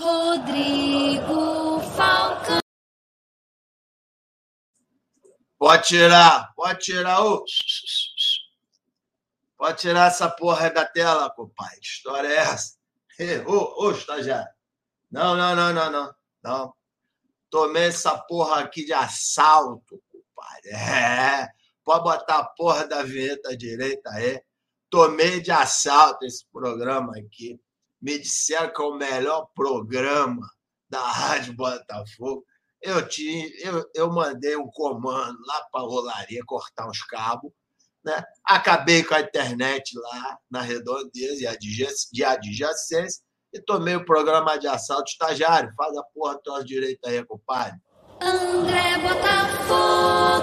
Rodrigo Falcão. Pode tirar, pode tirar o. Pode tirar essa porra da tela, compadre. Que história é essa? Ô, ô, estagiário. Não, não, não, não, não. Não. Tomei essa porra aqui de assalto, compadre. É. Pode botar a porra da vinheta direita aí. Tomei de assalto esse programa aqui. Me disseram que é o melhor programa da Rádio Botafogo. Eu, tinha, eu, eu mandei um comando lá para a rolaria cortar os cabos. Né? Acabei com a internet lá na redondeza e a adjacência e tomei o programa de assalto estagiário. Faz a porra toda direita aí, compadre. André Botafogo.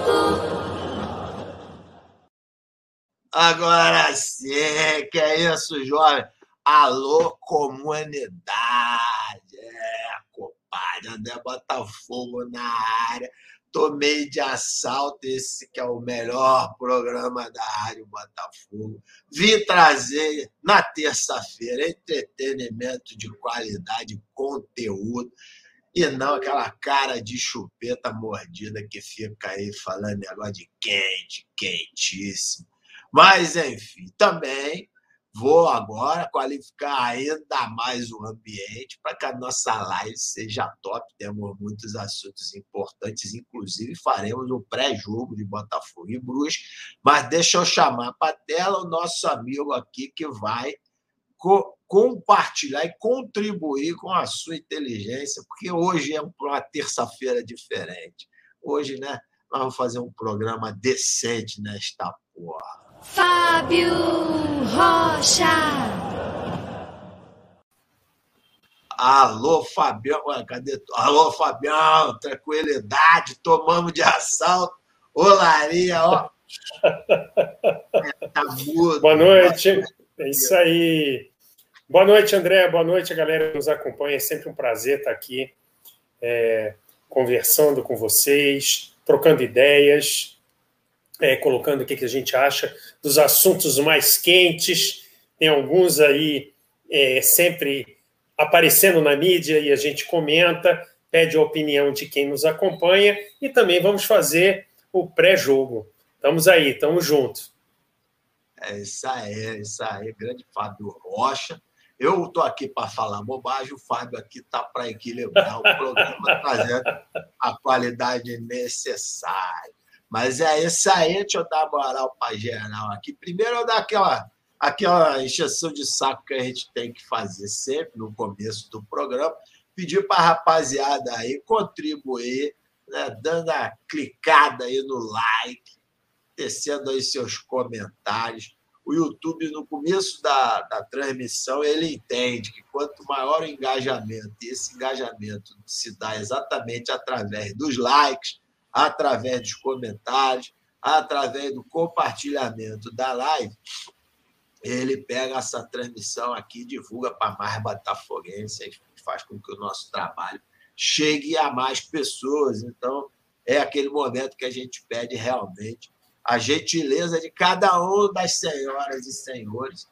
Agora sim, que é isso, jovem. Alô, comunidade. É, compadre, André Botafogo na área. Tomei de assalto esse que é o melhor programa da Rádio Botafogo. Vim trazer na terça-feira entretenimento de qualidade, conteúdo, e não aquela cara de chupeta mordida que fica aí falando negócio de quente, quentíssimo. Mas, enfim, também Vou agora qualificar ainda mais o ambiente para que a nossa live seja top. Temos muitos assuntos importantes, inclusive faremos um pré-jogo de Botafogo e Brusque. Mas deixa eu chamar para a tela o nosso amigo aqui que vai co compartilhar e contribuir com a sua inteligência, porque hoje é uma terça-feira diferente. Hoje, né, nós vamos fazer um programa decente nesta porra. Fábio Rocha. Alô, Fabião. Cadê? Alô, Fabião. Tranquilidade. Tomamos de assalto. Olaria, ó. tá mudo. Boa noite. É isso aí. Boa noite, André. Boa noite, a galera que nos acompanha. É sempre um prazer estar aqui é, conversando com vocês, trocando ideias é, colocando o que, a gente acha dos assuntos mais quentes. Tem alguns aí é, sempre aparecendo na mídia e a gente comenta, pede a opinião de quem nos acompanha e também vamos fazer o pré-jogo. Estamos aí, estamos juntos. É isso aí, é isso aí, grande Fábio Rocha. Eu estou aqui para falar bobagem, o Fábio aqui está para equilibrar o programa, trazendo a qualidade necessária. Mas é isso aí, deixa eu dar moral para geral aqui. Primeiro, eu dar aquela, aquela encheção de saco que a gente tem que fazer sempre no começo do programa. Pedir para a rapaziada aí contribuir, né, dando a clicada aí no like, tecendo aí seus comentários. O YouTube, no começo da, da transmissão, ele entende que quanto maior o engajamento, e esse engajamento se dá exatamente através dos likes, através dos comentários, através do compartilhamento da live, ele pega essa transmissão aqui, divulga para mais botafoguenses, faz com que o nosso trabalho chegue a mais pessoas. Então, é aquele momento que a gente pede realmente a gentileza de cada um das senhoras e senhores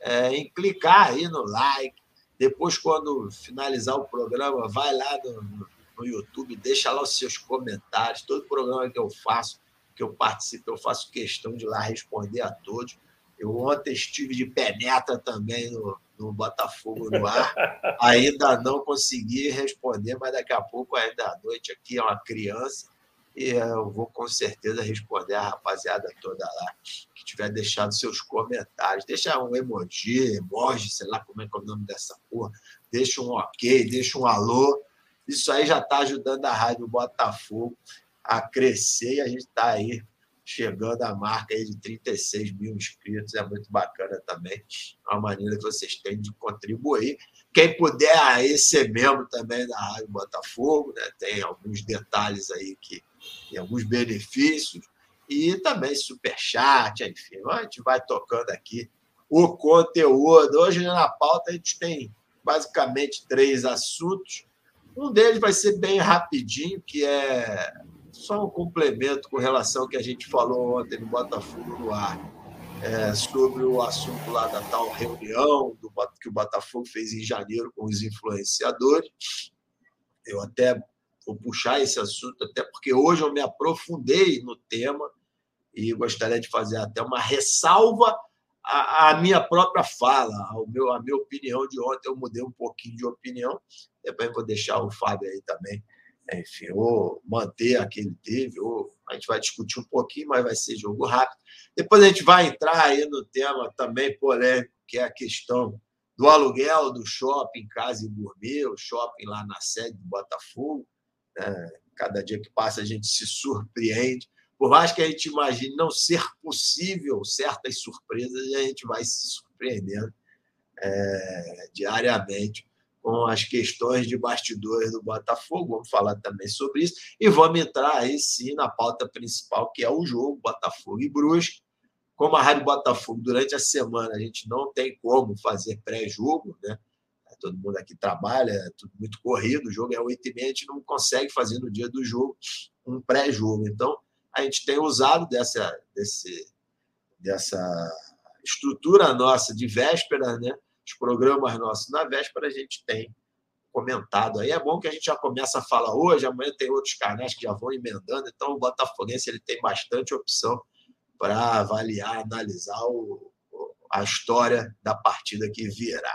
é, em clicar aí no like. Depois, quando finalizar o programa, vai lá no, no YouTube, deixa lá os seus comentários. Todo programa que eu faço, que eu participo, eu faço questão de lá responder a todos. Eu ontem estive de penetra também no, no Botafogo no ar. Ainda não consegui responder, mas daqui a pouco, ainda à noite, aqui é uma criança. E eu vou com certeza responder a rapaziada toda lá que tiver deixado seus comentários. Deixa um emoji, emoji, sei lá como é que é o nome dessa porra. Deixa um ok, deixa um alô isso aí já está ajudando a Rádio Botafogo a crescer e a gente está aí chegando à marca aí de 36 mil inscritos. É muito bacana também. É uma maneira que vocês têm de contribuir. Quem puder aí ser membro também da Rádio Botafogo, né? tem alguns detalhes aí que tem alguns benefícios. E também superchat, enfim, a gente vai tocando aqui o conteúdo. Hoje na pauta a gente tem basicamente três assuntos. Um deles vai ser bem rapidinho, que é só um complemento com relação ao que a gente falou ontem no Botafogo no ar. é, sobre o assunto lá da tal reunião do, que o Botafogo fez em janeiro com os influenciadores. Eu até vou puxar esse assunto, até porque hoje eu me aprofundei no tema e gostaria de fazer até uma ressalva à, à minha própria fala, ao meu, a minha opinião de ontem. Eu mudei um pouquinho de opinião, depois vou deixar o Fábio aí também enfim, ou manter a que ele teve, ou a gente vai discutir um pouquinho, mas vai ser jogo rápido. Depois a gente vai entrar aí no tema também polêmico, que é a questão do aluguel do shopping Casa e Gourmet, o shopping lá na sede do Botafogo. Né? Cada dia que passa a gente se surpreende. Por mais que a gente imagine não ser possível certas surpresas, a gente vai se surpreendendo é, diariamente com as questões de bastidores do Botafogo, vamos falar também sobre isso, e vamos entrar aí sim na pauta principal, que é o jogo Botafogo e Brusque. Como a Rádio Botafogo, durante a semana, a gente não tem como fazer pré-jogo, né? Todo mundo aqui trabalha, é tudo muito corrido, o jogo é 8 e meia, a gente não consegue fazer no dia do jogo um pré-jogo. Então, a gente tem usado dessa, desse, dessa estrutura nossa de véspera, né? os programas nossos na véspera a gente tem comentado aí. É bom que a gente já começa a falar hoje, amanhã tem outros canais que já vão emendando, então o Botafoguense ele tem bastante opção para avaliar, analisar o, a história da partida que virá.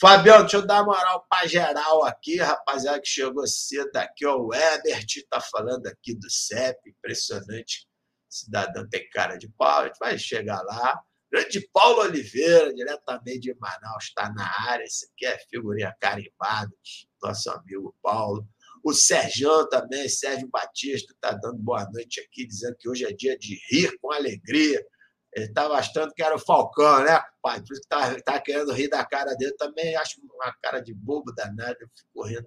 Fabião, deixa eu dar moral para geral aqui, rapaziada que chegou cedo aqui, ó, o Ebert está falando aqui do CEP, impressionante, cidadão tem cara de pau, a gente vai chegar lá. Grande Paulo Oliveira, diretamente de Manaus, está na área. Esse aqui é figurinha carimbada, nosso amigo Paulo. O Sérgio também, Sérgio Batista, está dando boa noite aqui, dizendo que hoje é dia de rir com alegria. Ele estava achando que era o Falcão, né, pai? Por isso que está tá querendo rir da cara dele. Também acho uma cara de bobo danado. Eu fico correndo.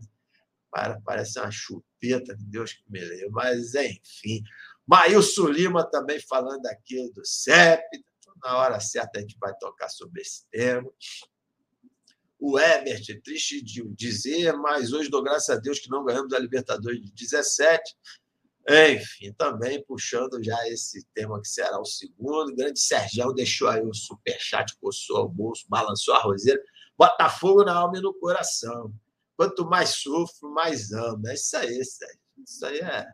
Parece uma chupeta, Deus que me leu. Mas, enfim. Maílson Lima também falando aqui do CEP, na hora certa a gente vai tocar sobre esse tema. O Ebert, triste de dizer, mas hoje dou graças a Deus que não ganhamos a Libertadores de 17. Enfim, também puxando já esse tema que será o segundo. O grande Sergião deixou aí o superchat, coçou o bolso, balançou a roseira. Botafogo na alma e no coração. Quanto mais sofro, mais amo. É isso aí, Sérgio. Isso aí é,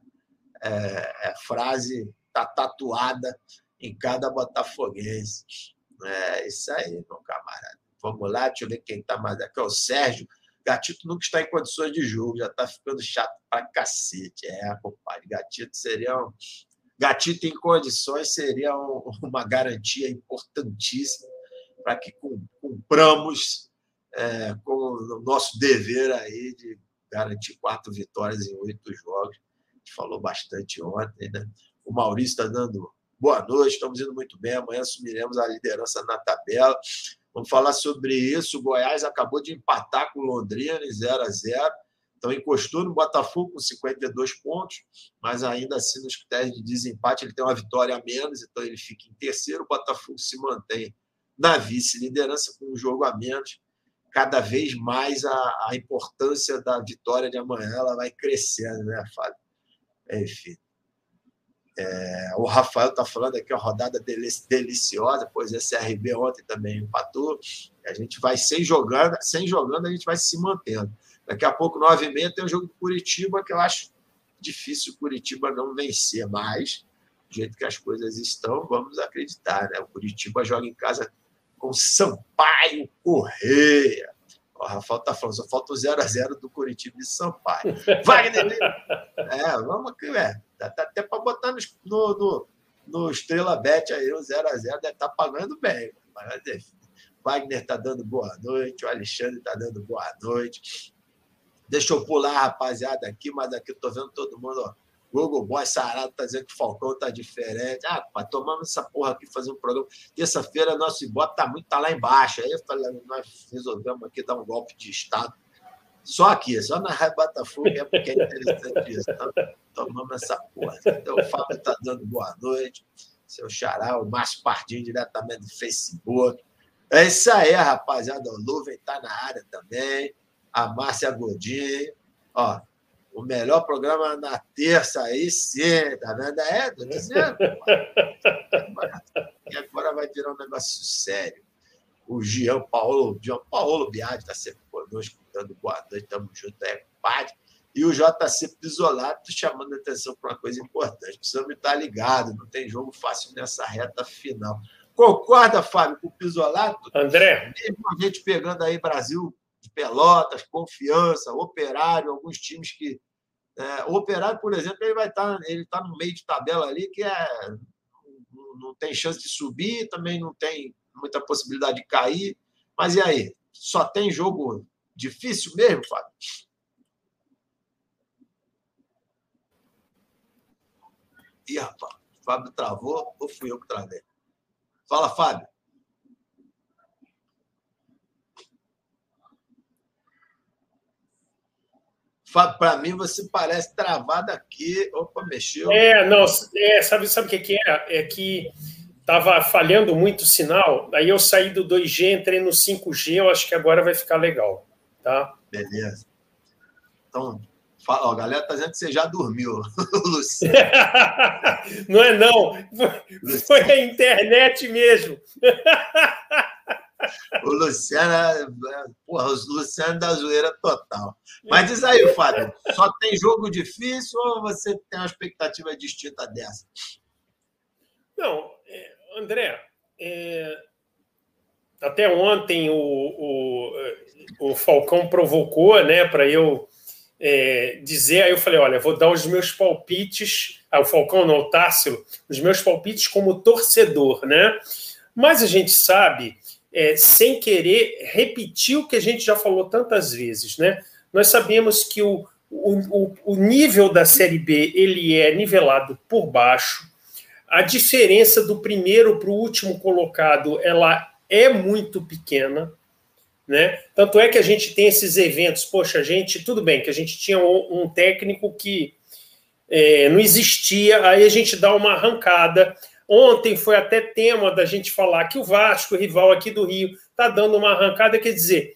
é, é frase tá tatuada em cada botafoguense. É isso aí, meu camarada. Vamos lá, deixa eu ver quem está mais aqui. É o Sérgio. Gatito nunca está em condições de jogo, já está ficando chato pra cacete. É, compadre. Gatito seria um. Gatito em condições seria um, uma garantia importantíssima para que cumpramos é, com o nosso dever aí de garantir quatro vitórias em oito jogos. A gente falou bastante ontem, né? O Maurício está dando Boa noite, estamos indo muito bem. Amanhã assumiremos a liderança na tabela. Vamos falar sobre isso. O Goiás acabou de empatar com o Londrina em 0 a 0 Então, encostou no Botafogo com 52 pontos, mas ainda assim, nos critérios de desempate, ele tem uma vitória a menos, então ele fica em terceiro. O Botafogo se mantém na vice-liderança com um jogo a menos. Cada vez mais a, a importância da vitória de amanhã ela vai crescendo, né, Fábio? Enfim. É, o Rafael está falando aqui, a rodada deliciosa, pois esse CRB ontem também empatou. A gente vai sem jogando, sem jogando, a gente vai se mantendo. Daqui a pouco, nove e meia, tem o jogo do Curitiba, que eu acho difícil o Curitiba não vencer, mas do jeito que as coisas estão, vamos acreditar, né? O Curitiba joga em casa com Sampaio Correia. O Rafael está falando, só falta o 0x0 do Curitiba e Sampaio. Wagner! É, vamos aqui, velho. Dá, até para botar no, no, no, Estrela Bet aí, o 0x0 deve estar tá pagando bem. Mas, enfim, Wagner está dando boa noite, o Alexandre está dando boa noite. Deixa eu pular, rapaziada, aqui, mas aqui eu estou vendo todo mundo, ó. Google Boy Sarado tá dizendo que o Falcão tá diferente. Ah, pá, tomamos essa porra aqui fazer um programa. Terça-feira, nosso Ibope tá muito, tá lá embaixo. Aí eu falei, nós resolvemos aqui dar um golpe de Estado. Só aqui, só na Raia Botafogo é porque é interessante isso. Então, tomamos essa porra. Então, o Fábio está dando boa noite. Seu Xará, o Márcio Pardinho, diretamente do Facebook. É isso aí, rapaziada. O Luven está na área também. A Márcia Godinho. Ó, O melhor programa na terça, aí sim, tá vendo? É, tô dizendo. e agora vai virar um negócio sério. O Jean Paulo, Jean Paulo Biadi está sempre conosco, dando boa noite, estamos juntos, é padre. E o JC Pisolato chamando a atenção para uma coisa importante. Precisamos estar ligado, não tem jogo fácil nessa reta final. Concorda, Fábio, com o Pisolato? André. Mesmo a gente pegando aí Brasil de Pelotas, Confiança, Operário, alguns times que. É, o Operário, por exemplo, ele vai estar, ele está no meio de tabela ali, que é, não tem chance de subir, também não tem muita possibilidade de cair. Mas e aí? Só tem jogo difícil mesmo, Fábio? Ih, rapaz, o Fábio travou ou fui eu que travei? Fala, Fábio. Fábio, para mim você parece travado aqui. Opa, mexeu. É, não, é, sabe, sabe o que, que é? É que estava falhando muito o sinal, aí eu saí do 2G, entrei no 5G, eu acho que agora vai ficar legal. Tá? Beleza. Então, Fala, ó, a galera tá dizendo que você já dormiu, Luciano. não é não, foi a internet mesmo. o Luciano, porra, o Luciano da zoeira total. Mas diz aí, Fábio, só tem jogo difícil ou você tem uma expectativa distinta dessa? Não, é, André, é, até ontem o, o, o Falcão provocou, né, para eu é, dizer, aí eu falei, olha, vou dar os meus palpites, ao Falcão, não, o Tássilo, os meus palpites como torcedor, né? Mas a gente sabe, é, sem querer, repetir o que a gente já falou tantas vezes, né? Nós sabemos que o, o, o nível da Série B, ele é nivelado por baixo, a diferença do primeiro para o último colocado, ela é muito pequena, né? Tanto é que a gente tem esses eventos. Poxa, a gente, tudo bem, que a gente tinha um, técnico que é, não existia, aí a gente dá uma arrancada. Ontem foi até tema da gente falar que o Vasco, rival aqui do Rio, está dando uma arrancada. Quer dizer,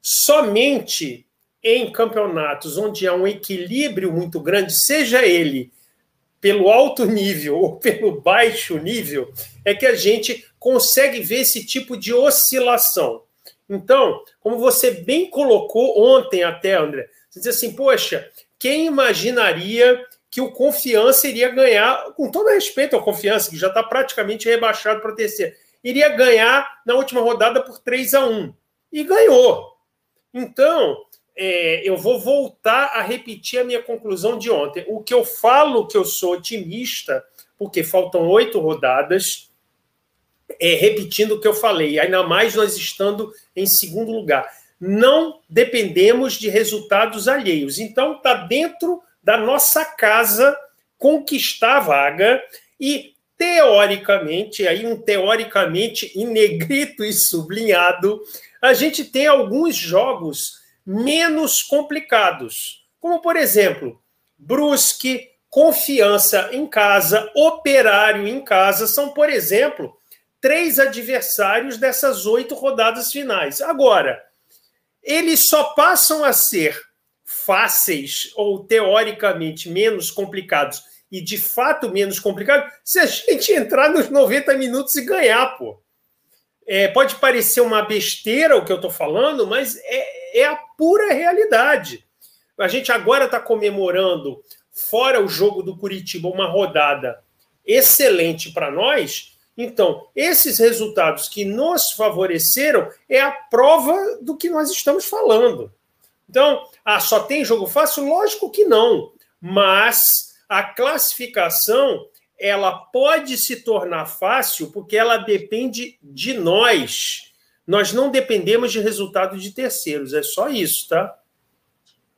somente em campeonatos onde há um equilíbrio muito grande, seja ele pelo alto nível ou pelo baixo nível, é que a gente consegue ver esse tipo de oscilação. Então, como você bem colocou ontem até, André, você diz assim, poxa, quem imaginaria que o Confiança iria ganhar, com todo respeito ao Confiança, que já está praticamente rebaixado para a terceira, iria ganhar na última rodada por 3 a 1 E ganhou. Então, é, eu vou voltar a repetir a minha conclusão de ontem. O que eu falo que eu sou otimista, porque faltam oito rodadas, é, repetindo o que eu falei, ainda mais nós estando em segundo lugar. Não dependemos de resultados alheios. Então, está dentro da nossa casa conquistar a vaga e, teoricamente, aí um teoricamente em negrito e sublinhado, a gente tem alguns jogos menos complicados. Como, por exemplo, Brusque, Confiança em casa, Operário em casa, são, por exemplo, três adversários dessas oito rodadas finais. Agora, eles só passam a ser fáceis ou teoricamente menos complicados e de fato menos complicados se a gente entrar nos 90 minutos e ganhar, pô. É, pode parecer uma besteira o que eu estou falando, mas é, é a pura realidade. A gente agora está comemorando, fora o jogo do Curitiba, uma rodada excelente para nós, então, esses resultados que nos favoreceram é a prova do que nós estamos falando. Então, ah, só tem jogo fácil? Lógico que não. Mas a classificação ela pode se tornar fácil porque ela depende de nós. Nós não dependemos de resultados de terceiros. É só isso, tá?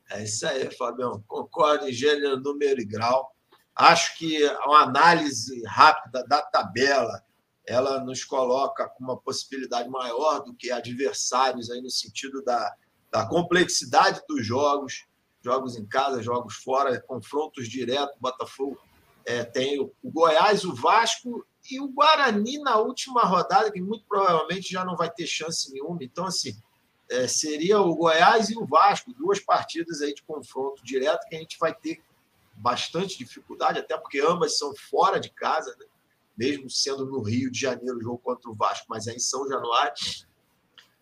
É isso aí, Fabião. Concordo em gênero, número e grau. Acho que uma análise rápida da tabela ela nos coloca com uma possibilidade maior do que adversários aí no sentido da, da complexidade dos jogos, jogos em casa, jogos fora, confrontos diretos. Botafogo é, tem o, Goiás, o Vasco e o Guarani na última rodada, que muito provavelmente já não vai ter chance nenhuma. Então, assim, é, seria o Goiás e o Vasco, duas partidas aí de confronto direto que a gente vai ter bastante dificuldade, até porque ambas são fora de casa, né? Mesmo sendo no Rio de Janeiro o jogo contra o Vasco, mas é em São Januário.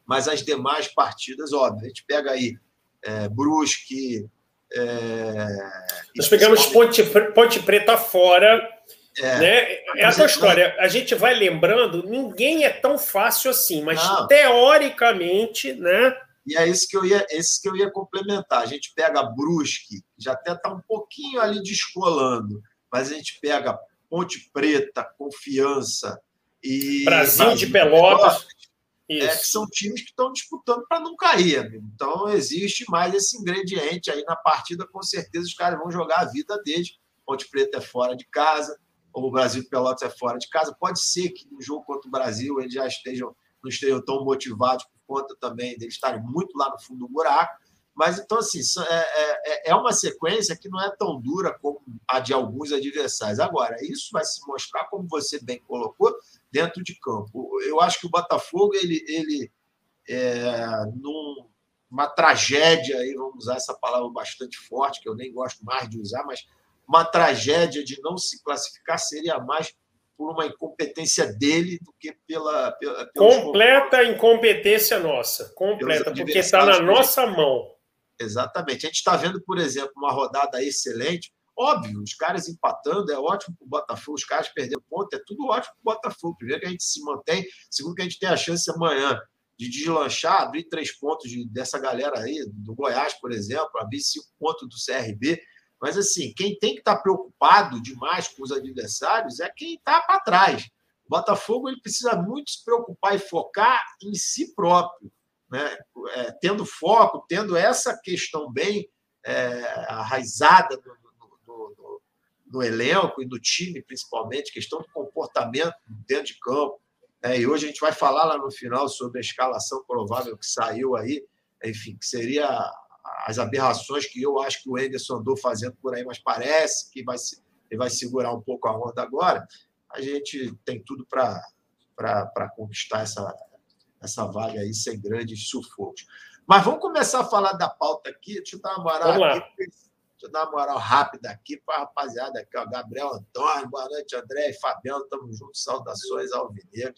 Mas as demais partidas, óbvio, a gente pega aí é, Brusque. É, Nós pegamos Ponte, Ponte Preta fora. É, né? é a história. A gente vai lembrando, ninguém é tão fácil assim, mas não. teoricamente, né? E é isso que eu ia, esse que eu ia complementar. A gente pega Brusque, já até está um pouquinho ali descolando, mas a gente pega Ponte Preta, Confiança e Brasil, de Pelotas, é, que são times que estão disputando para não cair, amigo. Então existe mais esse ingrediente aí na partida, com certeza os caras vão jogar a vida deles. Ponte Preta é fora de casa, ou o Brasil de Pelotas é fora de casa. Pode ser que no jogo contra o Brasil eles já estejam não estejam tão motivados por conta também deles estarem muito lá no fundo do buraco. Mas então, assim, é, é, é, é uma sequência que não é tão dura como a de alguns adversários. Agora, isso vai se mostrar, como você bem colocou, dentro de campo. Eu acho que o Botafogo, ele, ele é, numa tragédia, aí, vamos usar essa palavra bastante forte, que eu nem gosto mais de usar, mas uma tragédia de não se classificar seria mais por uma incompetência dele do que pela. pela Completa incompetência nossa. Completa, porque está na nossa mão. Exatamente. A gente está vendo, por exemplo, uma rodada excelente. Óbvio, os caras empatando é ótimo para o Botafogo, os caras perdendo ponto, é tudo ótimo para o Botafogo. Primeiro que a gente se mantém, segundo que a gente tem a chance amanhã de deslanchar, abrir três pontos de, dessa galera aí, do Goiás, por exemplo, abrir cinco pontos do CRB. Mas, assim, quem tem que estar tá preocupado demais com os adversários é quem está para trás. O Botafogo ele precisa muito se preocupar e focar em si próprio né, é, tendo foco, tendo essa questão bem é, arraizada no, no, no, no, elenco e no time, principalmente, questão de comportamento dentro de campo. É, e hoje a gente vai falar lá no final sobre a escalação provável que saiu aí, enfim, que seria as aberrações que eu acho que o Anderson andou fazendo por aí, mas parece que vai, ele vai segurar um pouco a onda agora. A gente tem tudo para conquistar essa, essa vaga aí sem grandes sufocos. Mas vamos começar a falar da pauta aqui. Deixa eu dar uma moral aqui. Deixa eu dar uma moral rápida aqui para a rapaziada aqui, ó. Gabriel Antônio, boa noite, André e Fabiano. Estamos juntos. Saudações ao Alvinegro.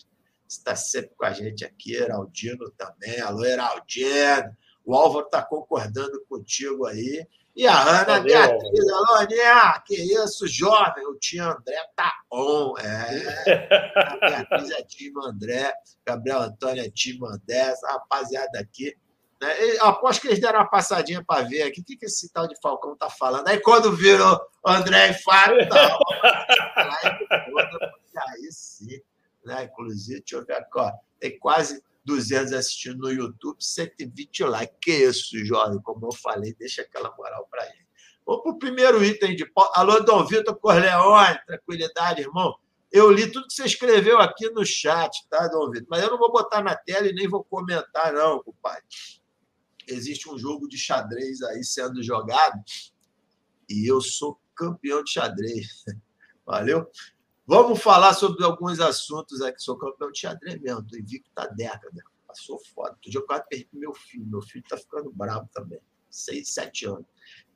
Está sempre com a gente aqui, Heraldino também. Alô, Heraldino. O Álvaro está concordando contigo aí. E a Ana Beatriz, alô, Aninha, que isso, jovem, o tio André tá on. É, a Beatriz é time André, Gabriel Antônio é time André, essa rapaziada aqui. Né? E, aposto que eles deram uma passadinha para ver aqui o que, que esse tal de Falcão tá falando. Aí quando virou André e Fábio, tá, aí sim. Né? Inclusive, deixa eu ver aqui, ó, tem quase 200 assistindo no YouTube, 120 likes. Que isso, jovem? Como eu falei, deixa aquela moral para ele. Vamos para o primeiro item de. Alô, Dom Vitor Corleone, tranquilidade, irmão. Eu li tudo que você escreveu aqui no chat, tá, Dom Vitor? Mas eu não vou botar na tela e nem vou comentar, não, compadre. Existe um jogo de xadrez aí sendo jogado e eu sou campeão de xadrez. Valeu? Vamos falar sobre alguns assuntos aqui. Sou campeão de xadrez mesmo, estou invicto há década. Passou foda. Outro dia eu quase perdi meu filho. Meu filho está ficando bravo também. Seis, sete anos.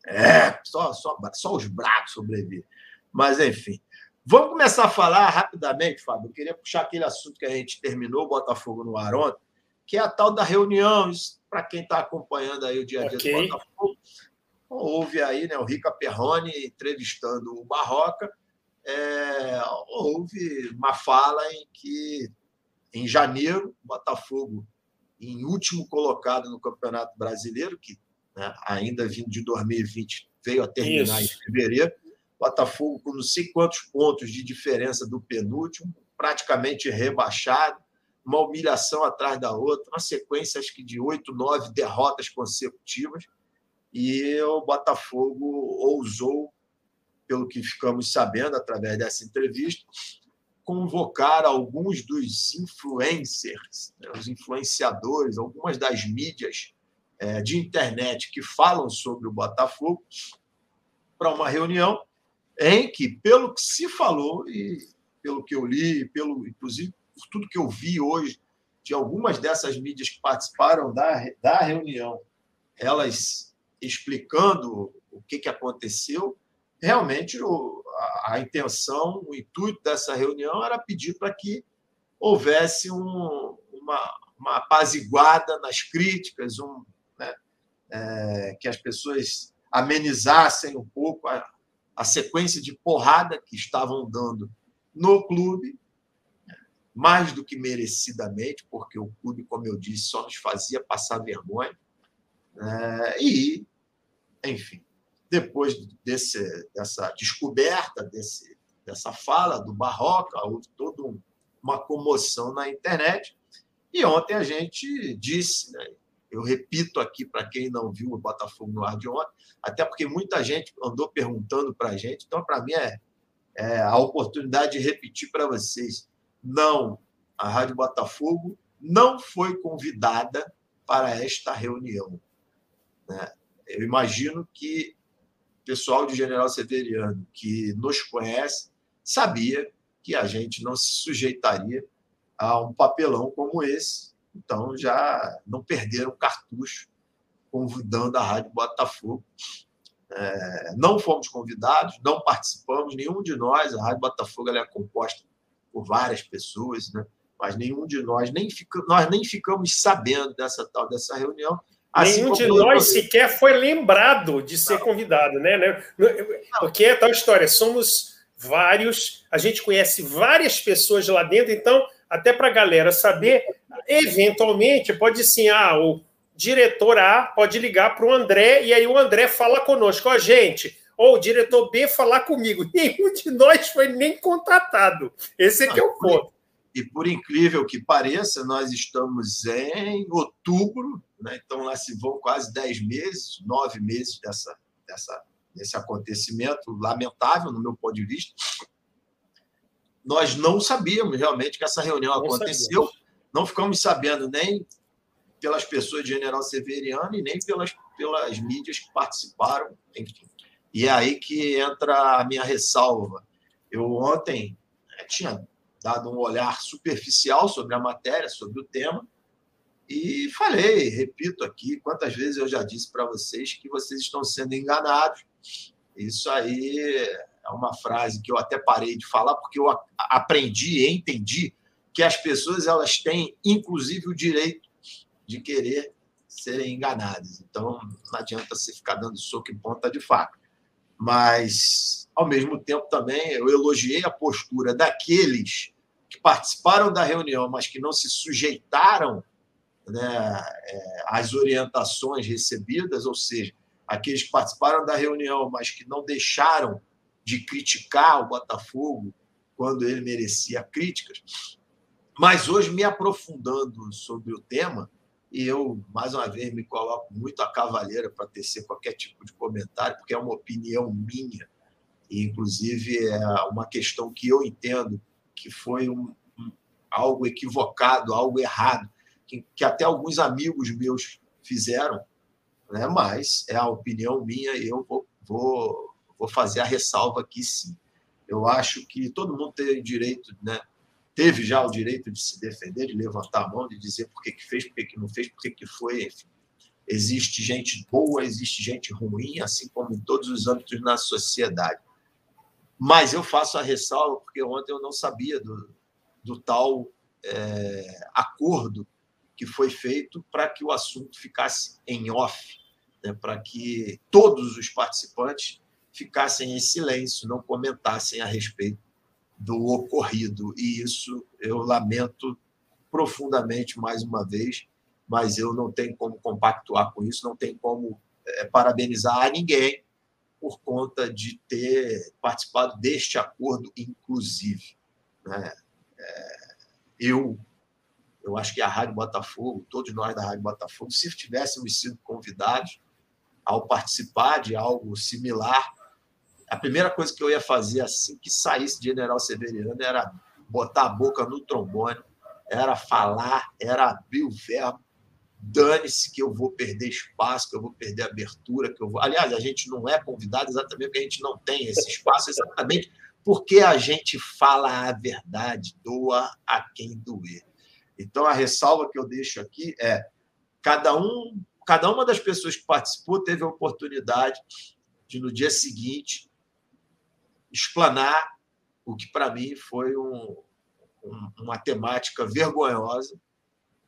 É, só, só, só os bravos sobrevivem. Mas, enfim. Vamos começar a falar rapidamente, Fábio. Eu queria puxar aquele assunto que a gente terminou, Botafogo no ar ontem, que é a tal da reunião. Para quem está acompanhando aí o dia a dia okay. do Botafogo, houve aí né, o Rica Perrone entrevistando o Barroca é, houve uma fala em que, em janeiro, o Botafogo, em último colocado no Campeonato Brasileiro, que né, ainda vindo de 2020 veio a terminar Isso. em fevereiro, Botafogo com não sei quantos pontos de diferença do penúltimo, praticamente rebaixado, uma humilhação atrás da outra, uma sequência acho que de oito, nove derrotas consecutivas, e o Botafogo ousou pelo que ficamos sabendo através dessa entrevista, convocar alguns dos influencers, né, os influenciadores, algumas das mídias é, de internet que falam sobre o Botafogo, para uma reunião em que, pelo que se falou e pelo que eu li, pelo inclusive por tudo que eu vi hoje que algumas dessas mídias que participaram da, da reunião, elas explicando o que, que aconteceu, realmente o, a, a, intenção, o intuito dessa reunião era pedir para que houvesse um, uma, uma apaziguada nas críticas, um, né, é, que as pessoas amenizassem um pouco a, a sequência de porrada que estavam dando no clube, mais do que merecidamente, porque o clube, como eu disse, só nos fazia passar vergonha. É, e, enfim, depois desse, dessa descoberta, desse, dessa fala do Barroca, houve toda uma comoção na internet. E ontem a gente disse, né, eu repito aqui para quem não viu o Botafogo no ar de ontem, até porque muita gente andou perguntando para a gente, então para mim é, é a oportunidade de repetir para vocês. Não, a Rádio Botafogo não foi convidada para esta reunião. Né? Eu imagino que pessoal de General Severiano, que nos conhece, sabia que a gente não se sujeitaria a um papelão como esse. Então já não perderam cartucho convidando a Rádio Botafogo. É, não fomos convidados, não participamos, nenhum de nós. A Rádio Botafogo é composta por várias pessoas, né? mas nenhum de nós nem fica, nós nem ficamos sabendo dessa tal dessa reunião. Assim nenhum de nós sequer foi lembrado de ser convidado, né? né? Porque é tal história, somos vários, a gente conhece várias pessoas lá dentro, então até para a galera saber, eventualmente pode sim, ah, o diretor A pode ligar para o André e aí o André fala conosco, ó, oh, gente, ou o diretor B falar comigo. Nenhum de nós foi nem contratado. Esse é que é o ponto. E por incrível que pareça, nós estamos em outubro, né? então lá se vão quase 10 meses, nove meses dessa, dessa, desse acontecimento lamentável, no meu ponto de vista nós não sabíamos realmente que essa reunião não aconteceu, não ficamos sabendo nem pelas pessoas de General Severiano e nem pelas, pelas mídias que participaram, enfim. E é aí que entra a minha ressalva. Eu ontem né, tinha dado um olhar superficial sobre a matéria, sobre o tema, e falei, repito aqui, quantas vezes eu já disse para vocês que vocês estão sendo enganados. Isso aí é uma frase que eu até parei de falar porque eu aprendi e entendi que as pessoas elas têm inclusive o direito de querer serem enganadas. Então não adianta você ficar dando soco em ponta de faca. Mas ao mesmo tempo também eu elogiei a postura daqueles que participaram da reunião, mas que não se sujeitaram né, é, às orientações recebidas, ou seja, aqueles que participaram da reunião, mas que não deixaram de criticar o Botafogo quando ele merecia críticas. Mas hoje, me aprofundando sobre o tema, e eu, mais uma vez, me coloco muito a cavaleira para tecer qualquer tipo de comentário, porque é uma opinião minha, e inclusive é uma questão que eu entendo que foi um, um, algo equivocado, algo errado, que, que até alguns amigos meus fizeram, né? mas é a opinião minha e eu vou, vou vou fazer a ressalva aqui sim. Eu acho que todo mundo tem direito, né? teve já o direito de se defender, de levantar a mão, de dizer por que, que fez, por que, que não fez, por que, que foi, enfim. Existe gente boa, existe gente ruim, assim como em todos os âmbitos na sociedade. Mas eu faço a ressalva porque ontem eu não sabia do, do tal é, acordo que foi feito para que o assunto ficasse em off, né, para que todos os participantes ficassem em silêncio, não comentassem a respeito do ocorrido. E isso eu lamento profundamente mais uma vez, mas eu não tenho como compactuar com isso, não tenho como é, parabenizar a ninguém por conta de ter participado deste acordo, inclusive. Né? É, eu, eu acho que a Rádio Botafogo, todos nós da Rádio Botafogo, se tivéssemos sido convidados ao participar de algo similar, a primeira coisa que eu ia fazer assim que saísse de General Severiano era botar a boca no trombone, era falar, era abrir o verbo. Dane-se que eu vou perder espaço, que eu vou perder abertura, que eu vou. Aliás, a gente não é convidado exatamente porque a gente não tem esse espaço, exatamente porque a gente fala a verdade, doa a quem doer. Então, a ressalva que eu deixo aqui é: cada, um, cada uma das pessoas que participou teve a oportunidade de, no dia seguinte, explanar o que, para mim, foi um, um, uma temática vergonhosa,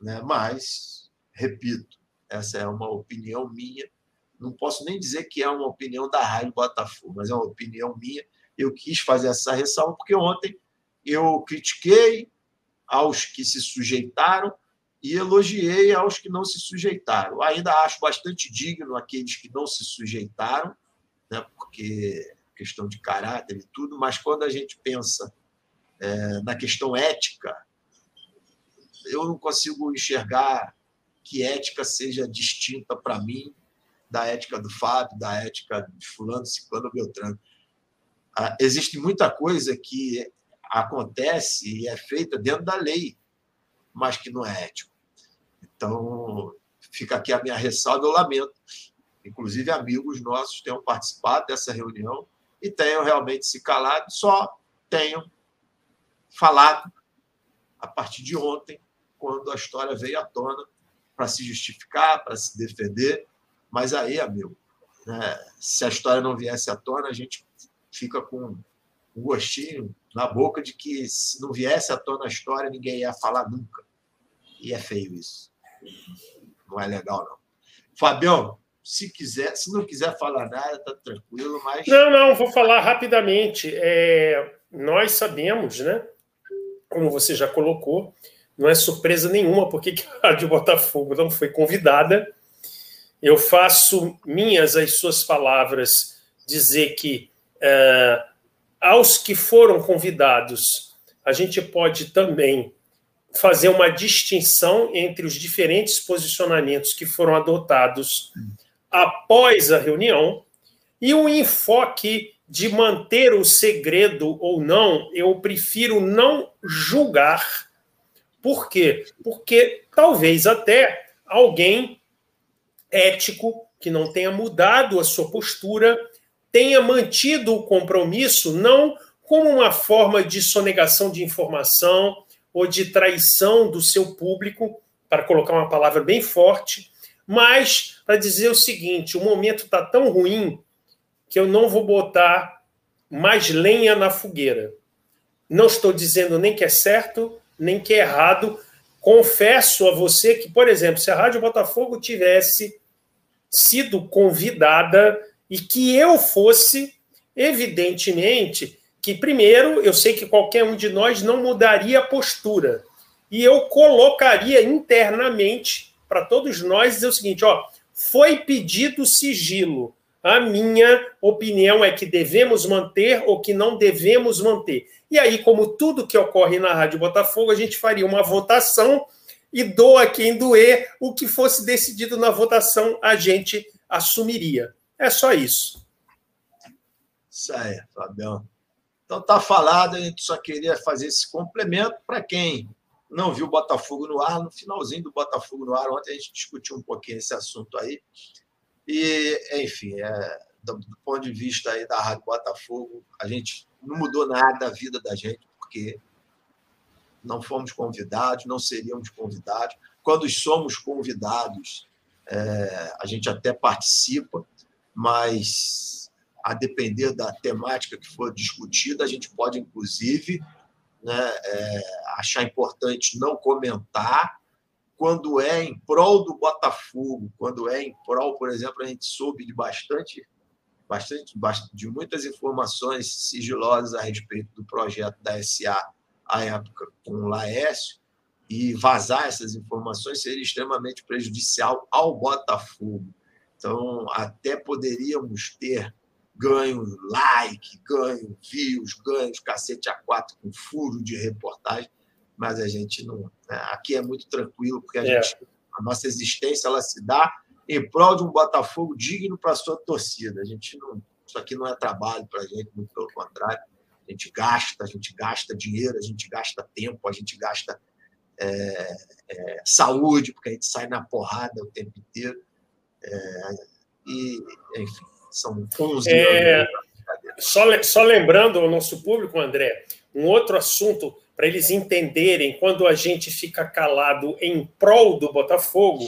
né? mas, repito, essa é uma opinião minha. Não posso nem dizer que é uma opinião da Rádio Botafogo, mas é uma opinião minha. Eu quis fazer essa ressalva porque ontem eu critiquei aos que se sujeitaram e elogiei aos que não se sujeitaram. Ainda acho bastante digno aqueles que não se sujeitaram, né, porque questão de caráter e tudo, mas quando a gente pensa é, na questão ética, eu não consigo enxergar que ética seja distinta para mim da ética do Fábio, da ética de fulano, ciclano, beltrano. Ah, existe muita coisa que acontece e é feita dentro da lei, mas que não é ético. Então, fica aqui a minha ressalva, eu lamento. Inclusive, amigos nossos tenham participado dessa reunião e tenham realmente se calado, só tenham falado a partir de ontem, quando a história veio à tona, para se justificar, para se defender. Mas aí, amigo, né, se a história não viesse à tona, a gente fica com um gostinho na boca de que se não viesse à tona a história, ninguém ia falar nunca. E é feio isso. Não é legal, não. Fabião, se quiser, se não quiser falar nada, tá tranquilo, mas. Não, não, vou falar rapidamente. É, nós sabemos, né? Como você já colocou, não é surpresa nenhuma porque a Rádio Botafogo não foi convidada. Eu faço minhas as suas palavras dizer que uh, aos que foram convidados, a gente pode também fazer uma distinção entre os diferentes posicionamentos que foram adotados após a reunião e o enfoque de manter o segredo ou não, eu prefiro não julgar. Por quê? Porque talvez até alguém ético que não tenha mudado a sua postura tenha mantido o compromisso não como uma forma de sonegação de informação ou de traição do seu público, para colocar uma palavra bem forte, mas para dizer o seguinte: o momento está tão ruim que eu não vou botar mais lenha na fogueira. Não estou dizendo nem que é certo, nem que é errado. Confesso a você que, por exemplo, se a Rádio Botafogo tivesse sido convidada e que eu fosse, evidentemente, que primeiro eu sei que qualquer um de nós não mudaria a postura. E eu colocaria internamente para todos nós dizer o seguinte: ó, foi pedido sigilo. A minha opinião é que devemos manter ou que não devemos manter. E aí, como tudo que ocorre na Rádio Botafogo, a gente faria uma votação e doa quem doer, o que fosse decidido na votação, a gente assumiria. É só isso. Isso aí, Fabião. Então tá falado, a gente só queria fazer esse complemento para quem não viu o Botafogo no ar, no finalzinho do Botafogo no ar, ontem a gente discutiu um pouquinho esse assunto aí. E, enfim, é, do, do, ponto de vista aí da Rádio Botafogo, a gente não mudou nada a vida da gente, porque não fomos convidados, não seríamos convidados. Quando somos convidados, é, a gente até participa, mas a depender da temática que for discutida, a gente pode, inclusive, né, é, achar importante não comentar. Quando é em prol do Botafogo, quando é em prol, por exemplo, a gente soube de bastante, bastante, de muitas informações sigilosas a respeito do projeto da SA à época com o Laércio, e vazar essas informações seria extremamente prejudicial ao Botafogo. Então, até poderíamos ter ganho like, ganho views, ganhos cacete a quatro com furo de reportagem, mas a gente não. Né? Aqui é muito tranquilo, porque a, é. gente, a nossa existência ela se dá em prol de um Botafogo digno para a sua torcida. A gente não. Isso aqui não é trabalho para a gente, muito pelo contrário. A gente gasta, a gente gasta dinheiro, a gente gasta tempo, a gente gasta é, é, saúde, porque a gente sai na porrada o tempo inteiro. É, e, enfim, são 11 é, anos. Só, só lembrando ao nosso público, André, um outro assunto para eles entenderem quando a gente fica calado em prol do Botafogo,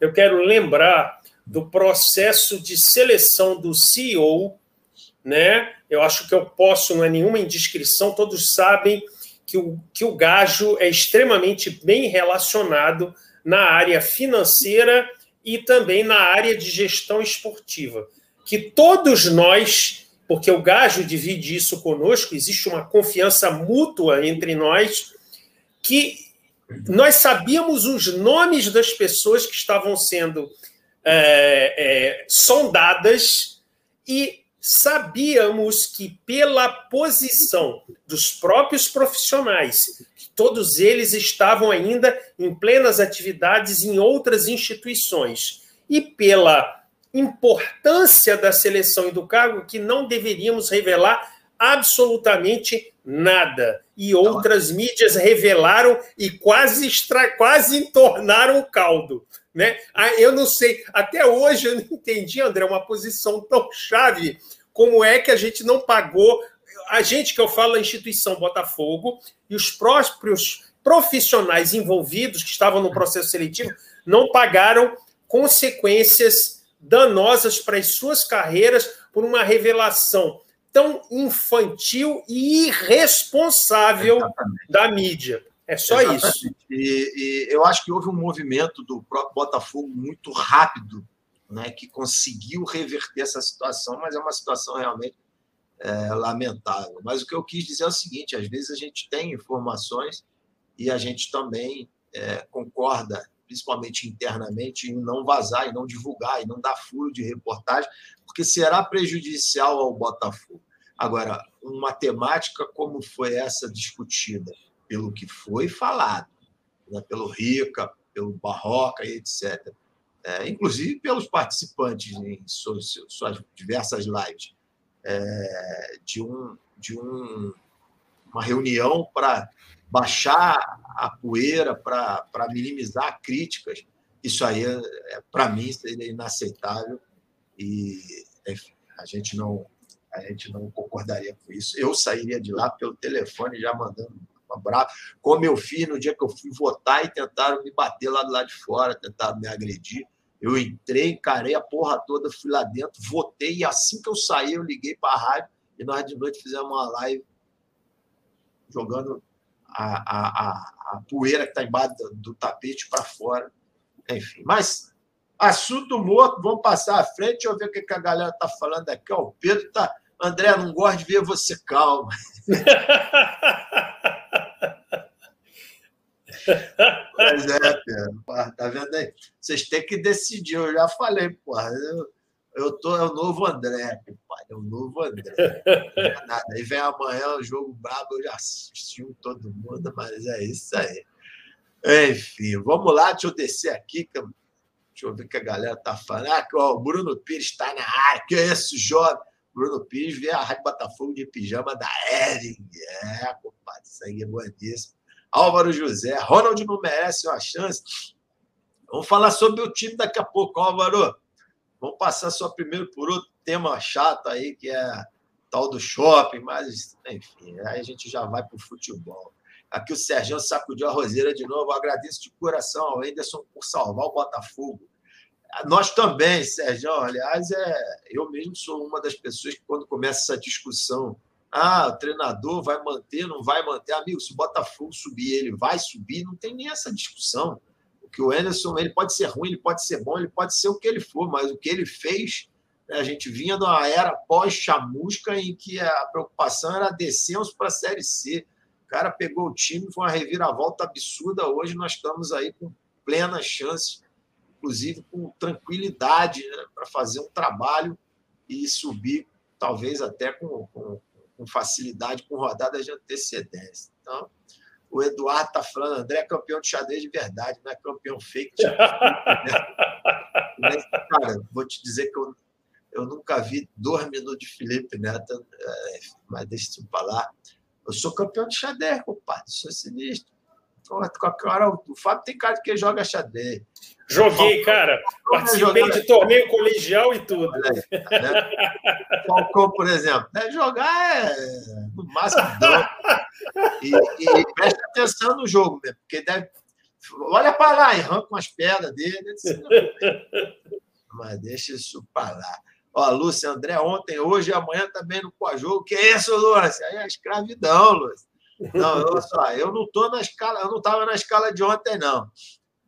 eu quero lembrar do processo de seleção do CEO, né? Eu acho que eu posso, não é nenhuma indiscrição, todos sabem que o, que o Gajo é extremamente bem relacionado na área financeira e também na área de gestão esportiva. Que todos nós, porque o Gajo divide isso conosco, existe uma confiança mútua entre nós, que nós sabíamos os nomes das pessoas que estavam sendo é, é, sondadas e sabíamos que, pela posição dos próprios profissionais, todos eles estavam ainda em plenas atividades em outras instituições, e pela importância da seleção e do cargo, que não deveríamos revelar absolutamente nada. E outras mídias revelaram e quase, extra, quase entornaram o caldo. Né? Ah, eu não sei, até hoje eu não entendi, André, uma posição tão chave como é que a gente não pagou. A gente que eu falo a instituição Botafogo e os próprios profissionais envolvidos que estavam no processo seletivo não pagaram consequências danosas para as suas carreiras por uma revelação tão infantil e irresponsável Exatamente. da mídia. É só Exatamente. isso. E, e, eu acho que houve um movimento do próprio Botafogo muito rápido, né, que conseguiu reverter essa situação, mas é uma situação realmente é, lamentável. Mas o que eu quis dizer é o seguinte: às vezes a gente tem informações e a gente também é, concorda, principalmente internamente, em não vazar, e não divulgar, e não dar furo de reportagem, porque será prejudicial ao Botafogo. Agora, uma temática como foi essa discutida, pelo que foi falado, né, pelo Rica, pelo Barroca e etc., é, inclusive pelos participantes em suas, suas diversas lives, é, de, um, de um, uma reunião para baixar a poeira, para minimizar críticas, isso aí, é, é para mim, seria inaceitável e enfim, a gente não a gente não concordaria com isso. Eu sairia de lá pelo telefone já mandando uma brava, como eu fiz no dia que eu fui votar e tentaram me bater lá do lado de fora, tentaram me agredir. Eu entrei, encarei a porra toda, fui lá dentro, votei, e assim que eu saí, eu liguei para a rádio e nós de noite fizemos uma live jogando a, a, a, a poeira que está embaixo do, do tapete para fora. Enfim, mas assunto morto, vamos passar à frente, deixa eu ver o que, que a galera está falando aqui. Ó, o Pedro está André, não gosto de ver você calmo. Pois é, Pedro. tá vendo aí? Vocês têm que decidir. Eu já falei, porra. Eu, eu tô, é o novo André, pai. É o novo André. É nada. Aí vem amanhã o jogo brabo, eu já assisti todo mundo, mas é isso aí. Enfim, vamos lá, deixa eu descer aqui. Deixa eu ver o que a galera tá falando. Ah, ó, o Bruno Pires está na área. Que é esse jovem? Bruno Pires vê a Rádio Botafogo de pijama da Ering. É, compadre, sangue é boníssimo. Álvaro José, Ronald não merece uma chance. Vamos falar sobre o time daqui a pouco, Álvaro. Vamos passar só primeiro por outro tema chato aí, que é tal do shopping, mas, enfim, aí a gente já vai para o futebol. Aqui o Sérgio sacudiu a roseira de novo. Eu agradeço de coração ao Anderson por salvar o Botafogo. Nós também, Sérgio, aliás, é, eu mesmo sou uma das pessoas que, quando começa essa discussão, ah, o treinador vai manter, não vai manter. Amigo, se o Botafogo subir, ele vai subir, não tem nem essa discussão. O que o Anderson, ele pode ser ruim, ele pode ser bom, ele pode ser o que ele for, mas o que ele fez, né, a gente vinha de uma era pós-chamusca em que a preocupação era descermos para a Série C. O cara pegou o time, foi uma reviravolta absurda. Hoje nós estamos aí com plena chance inclusive com tranquilidade né, para fazer um trabalho e subir, talvez até com, com, com facilidade, com rodadas de antecedência. Então, o Eduardo está falando, André é campeão de xadrez de verdade, não é campeão fake. Tipo, né? Cara, vou te dizer que eu, eu nunca vi dois minutos de Felipe Neto, mas deixa eu falar. Eu sou campeão de xadrez, compadre, sou sinistro. O Fábio tem cara de que joga xadrez. Joguei, cara. Participei de torneio colegial e tudo. Tá Falcão, por exemplo, deve jogar é, no máximo. E, e presta atenção no jogo mesmo, porque deve. Olha para lá arranca as pedras dele. Assim, mas deixa isso para lá. Ó, Lúcia, André, ontem, hoje e amanhã também no pós-jogo. Que é isso, Lúcia? Aí é escravidão, Lúcia. Não, eu, só, eu não tô na escala, eu não estava na escala de ontem, não.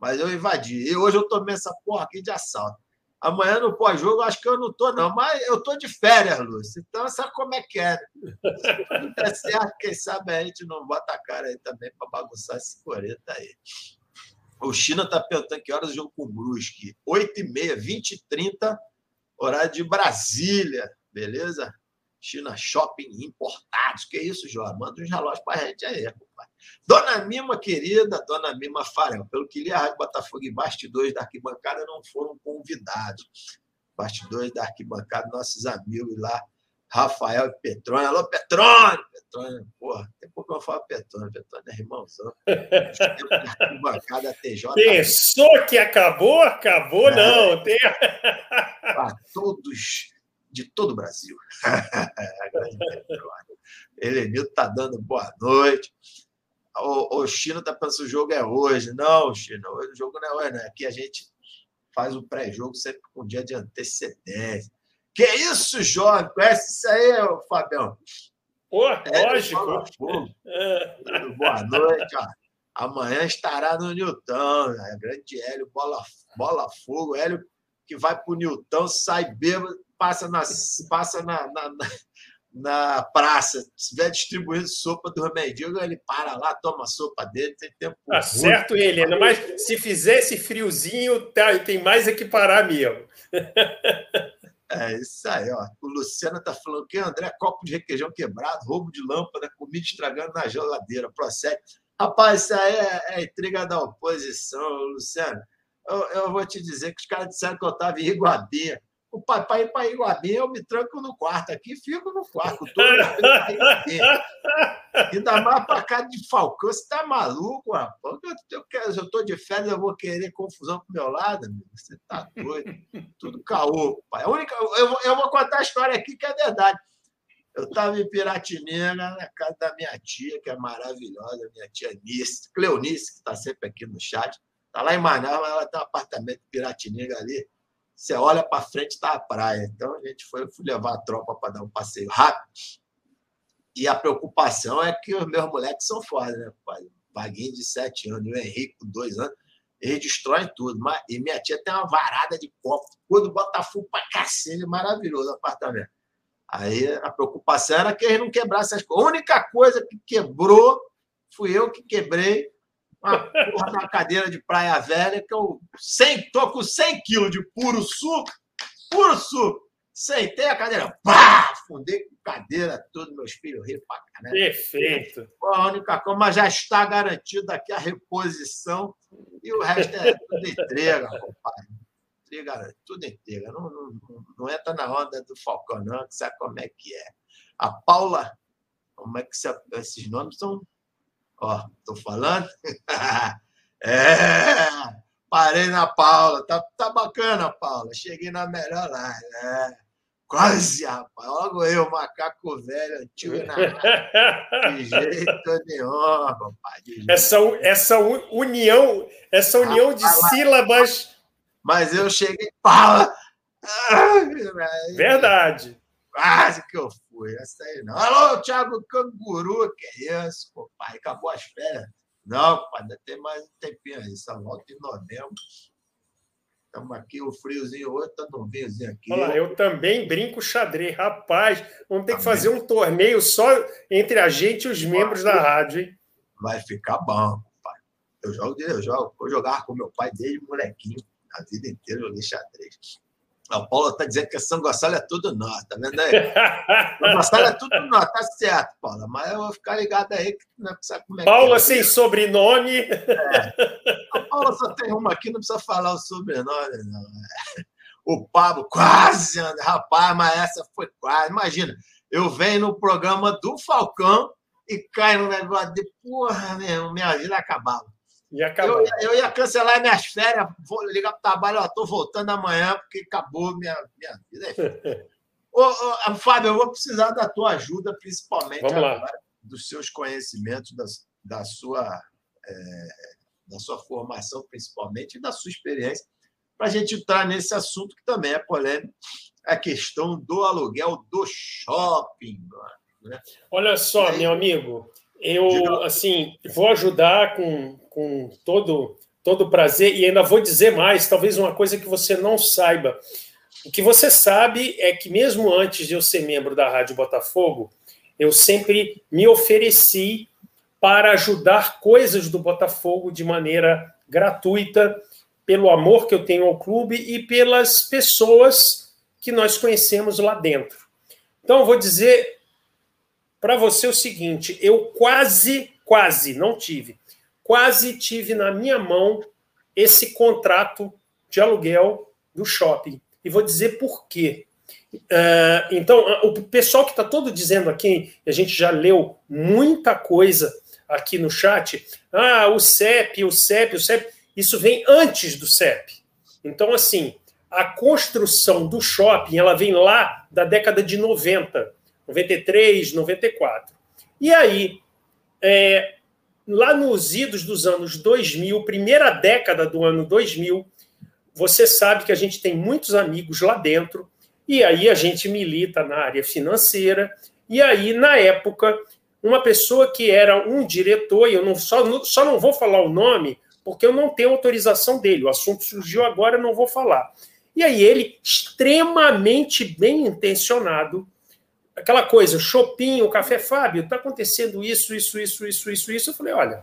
Mas eu invadi. E hoje eu tomei essa porra aqui de assalto. Amanhã no pós-jogo, acho que eu não estou, não. Mas eu estou de férias, Lúcio. Então, sabe como é que é? Se tudo der certo, quem sabe a gente não bota a cara aí também para bagunçar esse coreta aí. O China está perguntando que horas o jogo com o Brusque. 8h30, 20 h 30, horário de Brasília. Beleza? China Shopping Importados. Que isso, Jó? Manda uns relógios para a gente aí, Dona Mima, querida, Dona Mima Farel, pelo que li, a Rádio Botafogo e bastidores da arquibancada não foram convidados. Bastidores da arquibancada, nossos amigos lá, Rafael e Petrone. Alô, Petrone! Petrone, porra, tem pouco eu falo Petrone, Petrone é irmãozão. arquibancada TJ. Pensou que acabou? Acabou, é. não. Tem... Para todos de todo o Brasil. Helenildo está dando boa noite. O, o Chino está pensando o jogo é hoje. Não, Chino, o jogo não é hoje, não. Aqui a gente faz o pré-jogo sempre com um dia de antecedência. Que isso, jovem? Conhece isso aí, Fabião? Pô, é, lógico. Boa noite. Ó. Amanhã estará no Newton. Né? Grande Hélio, bola, bola fogo. Hélio que vai para o Newton, sai bêbado, passa na, passa na, na, na praça, se estiver distribuindo sopa do mendigos, ele para lá, toma a sopa dele, tem tempo. Tá certo, Helena, mas se fizesse friozinho, tá, tem mais é que parar mesmo. É isso aí, ó. O Luciano tá falando que André, copo de requeijão quebrado, roubo de lâmpada, comida estragando na geladeira. Procede. Rapaz, isso aí é, é intriga da oposição, Luciano. Eu, eu, vou te dizer que os caras disseram que eu estava em Iguabinha. O pai, para ir para Iguabinha, eu me tranco no quarto aqui, fico no quarto. Todo Ainda mais para cá de Falcão, você tá maluco, rapaz? Eu, eu, eu de férias, eu vou querer confusão pro meu lado, amigo. Você tá doido. Tudo caô, pai. A única, eu, eu vou contar a história aqui que é verdade. Eu estava em Piratininga, na casa da minha tia, que é maravilhosa, minha tia Nice, Cleonice, que está sempre aqui no chat. Está lá em Manaus, ela tem um apartamento em Piratininga ali. Você olha para frente, está a praia. Então a gente foi, fui levar a tropa para dar um passeio rápido. E a preocupação é que os meus moleques são foda, né? Vaguinho de sete anos, o Henrique dois anos, eles destroem tudo. E minha tia tem uma varada de copo, quando Botafogo para cacete, maravilhoso apartamento. Aí a preocupação era que eles não quebrassem as coisas. A única coisa que quebrou fui eu que quebrei uma porra da cadeira de praia velha que eu tô com 100 quilos de puro suco, puro suco. Sentei a cadeira, pá, fundei com cadeira, tudo, meus filhos riram pra caramba. Perfeito. A única coisa, mas já está garantida aqui a reposição e o resto é tudo entrega, compadre. Entrega, tudo entrega. Não, não, não entra na onda do Falcão, não, que sabe como é que é. A Paula, como é que esses nomes são Ó, tô falando? é, parei na Paula. Tá, tá bacana, Paula. Cheguei na melhor live. É, quase, rapaz. Logo eu, macaco velho, antigo na De jeito nenhum, rapaz. Jeito. Essa, essa união, essa união de sílabas. Mas eu cheguei, Paula. Verdade. Quase que eu fui. Essa aí não. Alô, Thiago Canguru, que é isso, pô, pai? Acabou as férias. Não, pai, ainda tem mais um tempinho aí. Só volta em novembro. Estamos aqui, o friozinho hoje está no vinhozinho aqui. Olha, eu também brinco xadrez. Rapaz, vamos ter que fazer um torneio só entre a gente e os membros da rádio, hein? Vai ficar bom, pai. Eu jogo, eu jogo, vou jogar com meu pai desde molequinho. A vida inteira eu joguei xadrez. A Paula está dizendo que a Gonçalo é tudo nós, tá vendo aí? Gonçalo é tudo nós, tá certo, Paula, mas eu vou ficar ligado aí que não sabe como é Paula é. sem sobrenome. É. A Paula só tem uma aqui, não precisa falar o sobrenome, não. O Pablo, quase, rapaz, mas essa foi quase. Imagina, eu venho no programa do Falcão e caio no negócio de porra, meu, minha vida Eu, eu, ia cancelar minhas férias, vou ligar para o trabalho, estou voltando amanhã, porque acabou minha, minha vida. Ô, ô, Fábio, eu vou precisar da tua ajuda, principalmente agora, dos seus conhecimentos, da, da, sua, é, da sua formação, principalmente, e da sua experiência, para a gente entrar nesse assunto que também é polêmico, a questão do aluguel do shopping. Né? Olha só, meu amigo, eu assim vou ajudar com, com todo todo prazer e ainda vou dizer mais, talvez uma coisa que você não saiba. O que você sabe é que mesmo antes de eu ser membro da Rádio Botafogo, eu sempre me ofereci para ajudar coisas do Botafogo de maneira gratuita, pelo amor que eu tenho ao clube e pelas pessoas que nós conhecemos lá dentro. Então, eu vou dizer para você o seguinte: eu quase, quase não tive, quase tive na minha mão esse contrato de aluguel do shopping. E vou dizer por quê. Uh, então, o pessoal que está todo dizendo aqui, a gente já leu muita coisa aqui no chat. Ah, o CEP, o CEP, o CEP. Isso vem antes do CEP. Então, assim, a construção do shopping ela vem lá da década de 90, 93, 94. E aí, é, lá nos idos dos anos 2000, primeira década do ano 2000, você sabe que a gente tem muitos amigos lá dentro, e aí a gente milita na área financeira, e aí, na época, uma pessoa que era um diretor, e eu não, só, só não vou falar o nome, porque eu não tenho autorização dele, o assunto surgiu agora, eu não vou falar. E aí ele, extremamente bem intencionado, aquela coisa, Chopin, o Café Fábio, está acontecendo isso, isso, isso, isso, isso, isso. Eu falei, olha,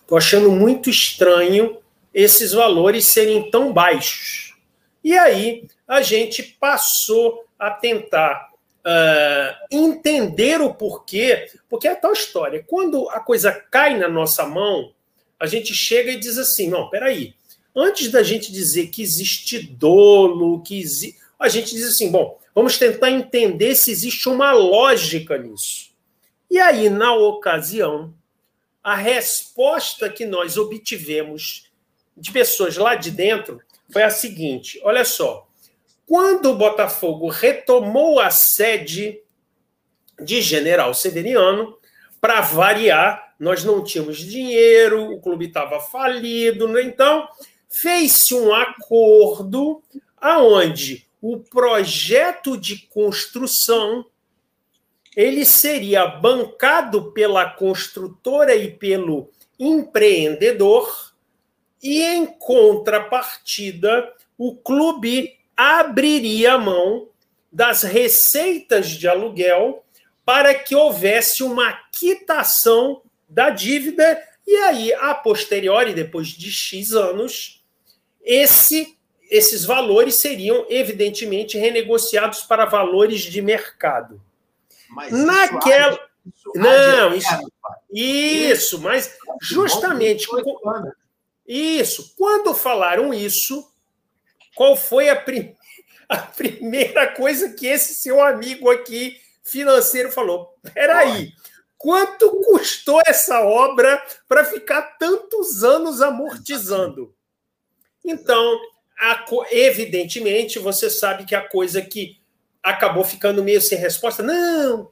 estou achando muito estranho esses valores serem tão baixos. E aí a gente passou a tentar uh, entender o porquê, porque é tal história. Quando a coisa cai na nossa mão, a gente chega e diz assim: não, peraí. Antes da gente dizer que existe dolo, que existe. A gente diz assim: bom, Vamos tentar entender se existe uma lógica nisso. E aí, na ocasião, a resposta que nós obtivemos de pessoas lá de dentro foi a seguinte: olha só, quando o Botafogo retomou a sede de General Severiano, para variar, nós não tínhamos dinheiro, o clube estava falido, né? então fez-se um acordo aonde o projeto de construção ele seria bancado pela construtora e pelo empreendedor e em contrapartida o clube abriria mão das receitas de aluguel para que houvesse uma quitação da dívida e aí a posteriori depois de X anos esse esses valores seriam, evidentemente, renegociados para valores de mercado. Mas Naquela. Isso, não, isso, isso, mas justamente. Isso. Quando falaram isso, qual foi a, prim... a primeira coisa que esse seu amigo aqui, financeiro, falou? Peraí, quanto custou essa obra para ficar tantos anos amortizando? Então, a, evidentemente, você sabe que a coisa que acabou ficando meio sem resposta, não,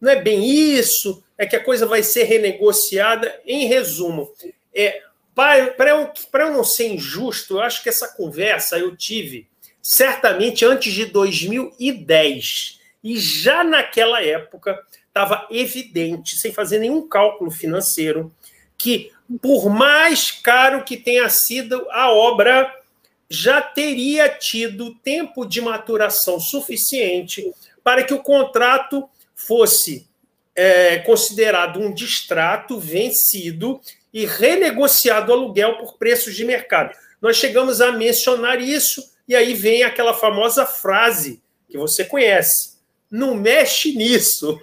não é bem isso, é que a coisa vai ser renegociada. Em resumo, é, para eu, eu não ser injusto, eu acho que essa conversa eu tive certamente antes de 2010. E já naquela época estava evidente, sem fazer nenhum cálculo financeiro, que por mais caro que tenha sido a obra já teria tido tempo de maturação suficiente para que o contrato fosse é, considerado um distrato vencido e renegociado o aluguel por preços de mercado. Nós chegamos a mencionar isso, e aí vem aquela famosa frase que você conhece: não mexe nisso.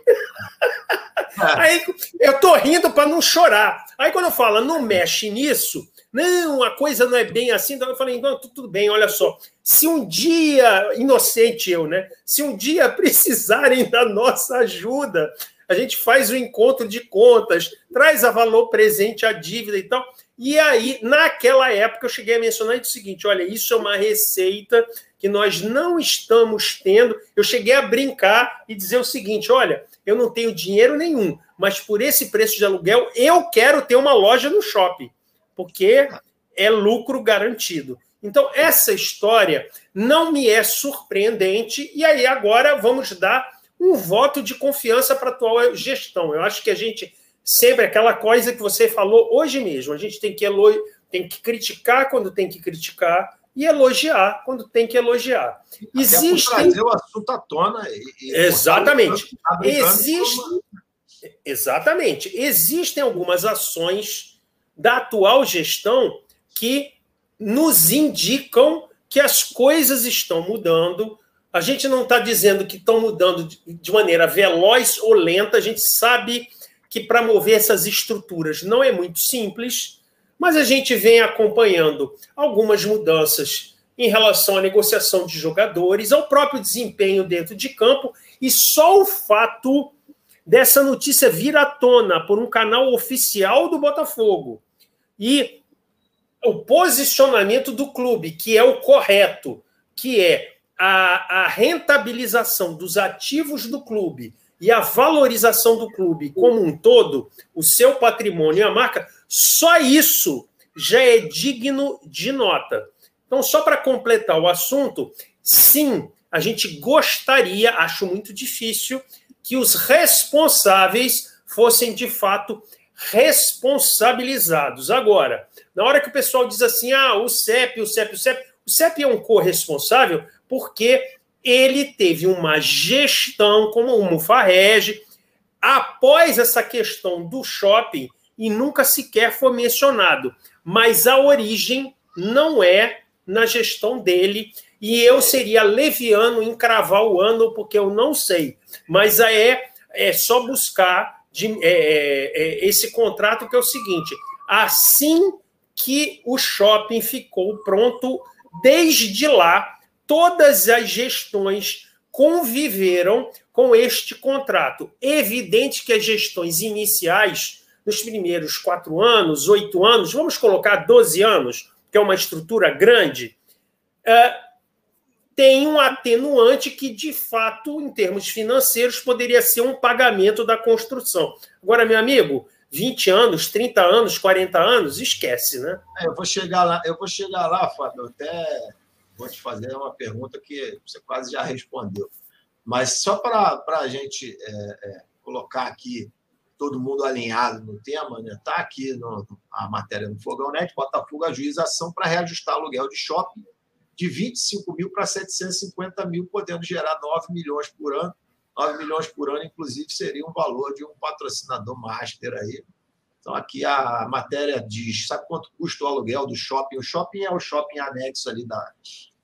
aí eu tô rindo para não chorar. Aí quando eu falo não mexe nisso, não, a coisa não é bem assim. Então eu falei, não, tudo bem, olha só. Se um dia, inocente eu, né? Se um dia precisarem da nossa ajuda, a gente faz o encontro de contas, traz a valor presente a dívida e tal. E aí, naquela época, eu cheguei a mencionar o seguinte: olha, isso é uma receita que nós não estamos tendo. Eu cheguei a brincar e dizer o seguinte: olha, eu não tenho dinheiro nenhum, mas por esse preço de aluguel, eu quero ter uma loja no shopping, porque é lucro garantido. Então, essa história não me é surpreendente, e aí agora vamos dar um voto de confiança para a atual gestão. Eu acho que a gente sempre aquela coisa que você falou hoje mesmo, a gente tem que elogiar, tem que criticar quando tem que criticar e elogiar quando tem que elogiar. Existem trazer o assunto à tona e, e exatamente. Tá Existe exatamente. Existem algumas ações da atual gestão que nos indicam que as coisas estão mudando. A gente não está dizendo que estão mudando de maneira veloz ou lenta, a gente sabe que para mover essas estruturas não é muito simples, mas a gente vem acompanhando algumas mudanças em relação à negociação de jogadores, ao próprio desempenho dentro de campo, e só o fato dessa notícia vir à tona por um canal oficial do Botafogo e o posicionamento do clube, que é o correto, que é a, a rentabilização dos ativos do clube e a valorização do clube como um todo, o seu patrimônio e a marca, só isso já é digno de nota. Então, só para completar o assunto, sim, a gente gostaria, acho muito difícil, que os responsáveis fossem de fato responsabilizados. Agora, na hora que o pessoal diz assim, ah, o CEP, o CEP, o CEP, o CEP é um corresponsável porque ele teve uma gestão como o Mufarrege após essa questão do shopping e nunca sequer foi mencionado. Mas a origem não é na gestão dele e eu seria leviano em cravar o ano porque eu não sei. Mas é, é só buscar de, é, é, é, esse contrato que é o seguinte: assim que o shopping ficou pronto, desde lá, todas as gestões conviveram com este contrato. Evidente que as gestões iniciais, nos primeiros quatro anos, oito anos, vamos colocar 12 anos, que é uma estrutura grande, é, tem um atenuante que, de fato, em termos financeiros, poderia ser um pagamento da construção. Agora, meu amigo, 20 anos, 30 anos, 40 anos, esquece, né? É, eu vou chegar lá, eu vou chegar lá, Fábio, até vou te fazer uma pergunta que você quase já respondeu. Mas só para a gente é, é, colocar aqui todo mundo alinhado no tema, né? Está aqui no, a matéria no Fogão Net, Botafogo ajuiza ação para reajustar aluguel de shopping de 25 mil para 750 mil, podendo gerar 9 milhões por ano. 9 milhões por ano, inclusive, seria um valor de um patrocinador master aí. Então, aqui a matéria diz: sabe quanto custa o aluguel do shopping? O shopping é o shopping anexo ali da,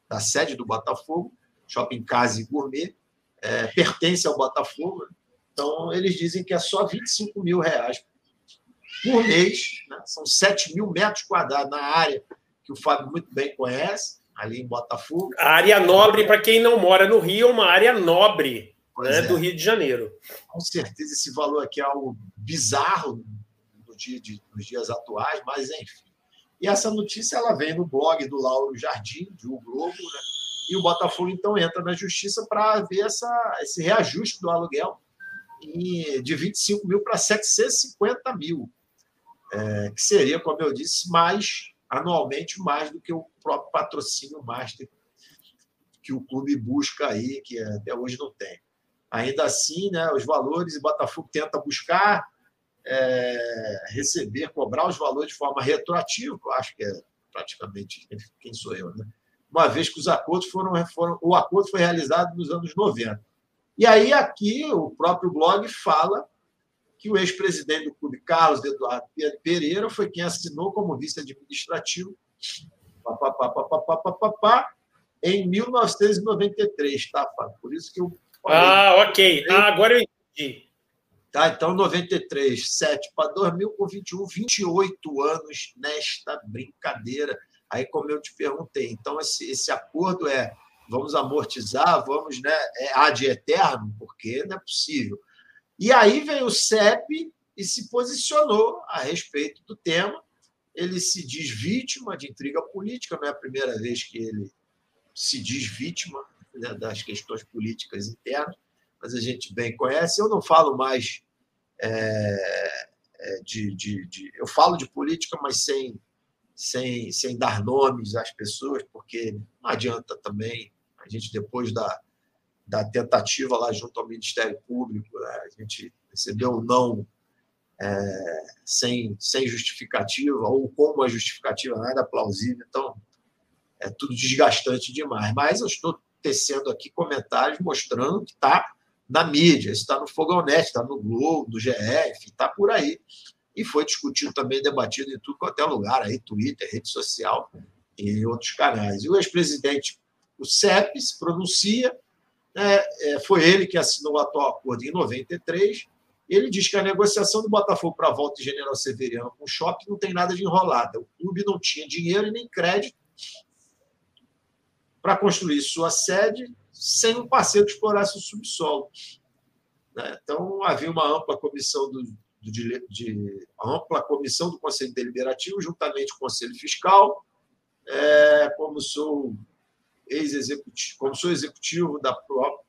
da sede do Botafogo, Shopping Casa e Gourmet, é, pertence ao Botafogo. Então, eles dizem que é só 25 mil reais por mês, né? são 7 mil metros quadrados na área que o Fábio muito bem conhece ali em Botafogo. A área nobre, para quem não mora no Rio, é uma área nobre né, é. do Rio de Janeiro. Com certeza, esse valor aqui é algo bizarro no dia de, nos dias atuais, mas enfim. E essa notícia ela vem no blog do Lauro Jardim, do Globo, né? e o Botafogo então entra na justiça para ver essa, esse reajuste do aluguel de 25 mil para 750 mil, é, que seria, como eu disse, mais anualmente mais do que o próprio patrocínio master que o clube busca aí, que até hoje não tem. Ainda assim, né, os valores, o Botafogo tenta buscar é, receber, cobrar os valores de forma retroativa, eu acho que é praticamente quem sou eu, né? uma vez que os acordos foram, foram o acordo foi realizado nos anos 90. E aí aqui o próprio blog fala que o ex-presidente do clube, Carlos Eduardo Pereira, foi quem assinou como vice-administrativo em 1993, tá, Fábio? Por isso que eu. Ah, ok. Ah, agora eu entendi. Tá, então, 93, 7 para 2000, com 21, 28 anos nesta brincadeira. Aí, como eu te perguntei, então, esse, esse acordo é vamos amortizar, vamos, né, é ad eterno, porque não é possível. E aí veio o CEP e se posicionou a respeito do tema. Ele se diz vítima de intriga política, não é a primeira vez que ele se diz vítima né, das questões políticas internas, mas a gente bem conhece. Eu não falo mais é, é, de, de, de, Eu falo de política, mas sem, sem, sem dar nomes às pessoas, porque não adianta também. A gente, depois da, da tentativa lá junto ao Ministério Público, né, a gente recebeu um não é, sem, sem justificativa, ou com uma justificativa nada plausível. Então, é tudo desgastante demais. Mas eu estou tecendo aqui comentários mostrando que está na mídia, está no Fogonete, está no Globo, no GF, está por aí. E foi discutido também, debatido em tudo quanto é lugar, aí, Twitter, rede social e outros canais. E o ex-presidente, o CEP, se pronuncia, é, é, foi ele que assinou o atual acordo em 93. Ele diz que a negociação do Botafogo para a volta de General Severiano com o shopping não tem nada de enrolada. O clube não tinha dinheiro e nem crédito para construir sua sede sem um parceiro que explorasse o subsolo. Né? Então, havia uma ampla comissão do, do de, de, ampla comissão do Conselho Deliberativo, juntamente com o Conselho Fiscal, é, como sou ex-executivo, como sou executivo da Pro,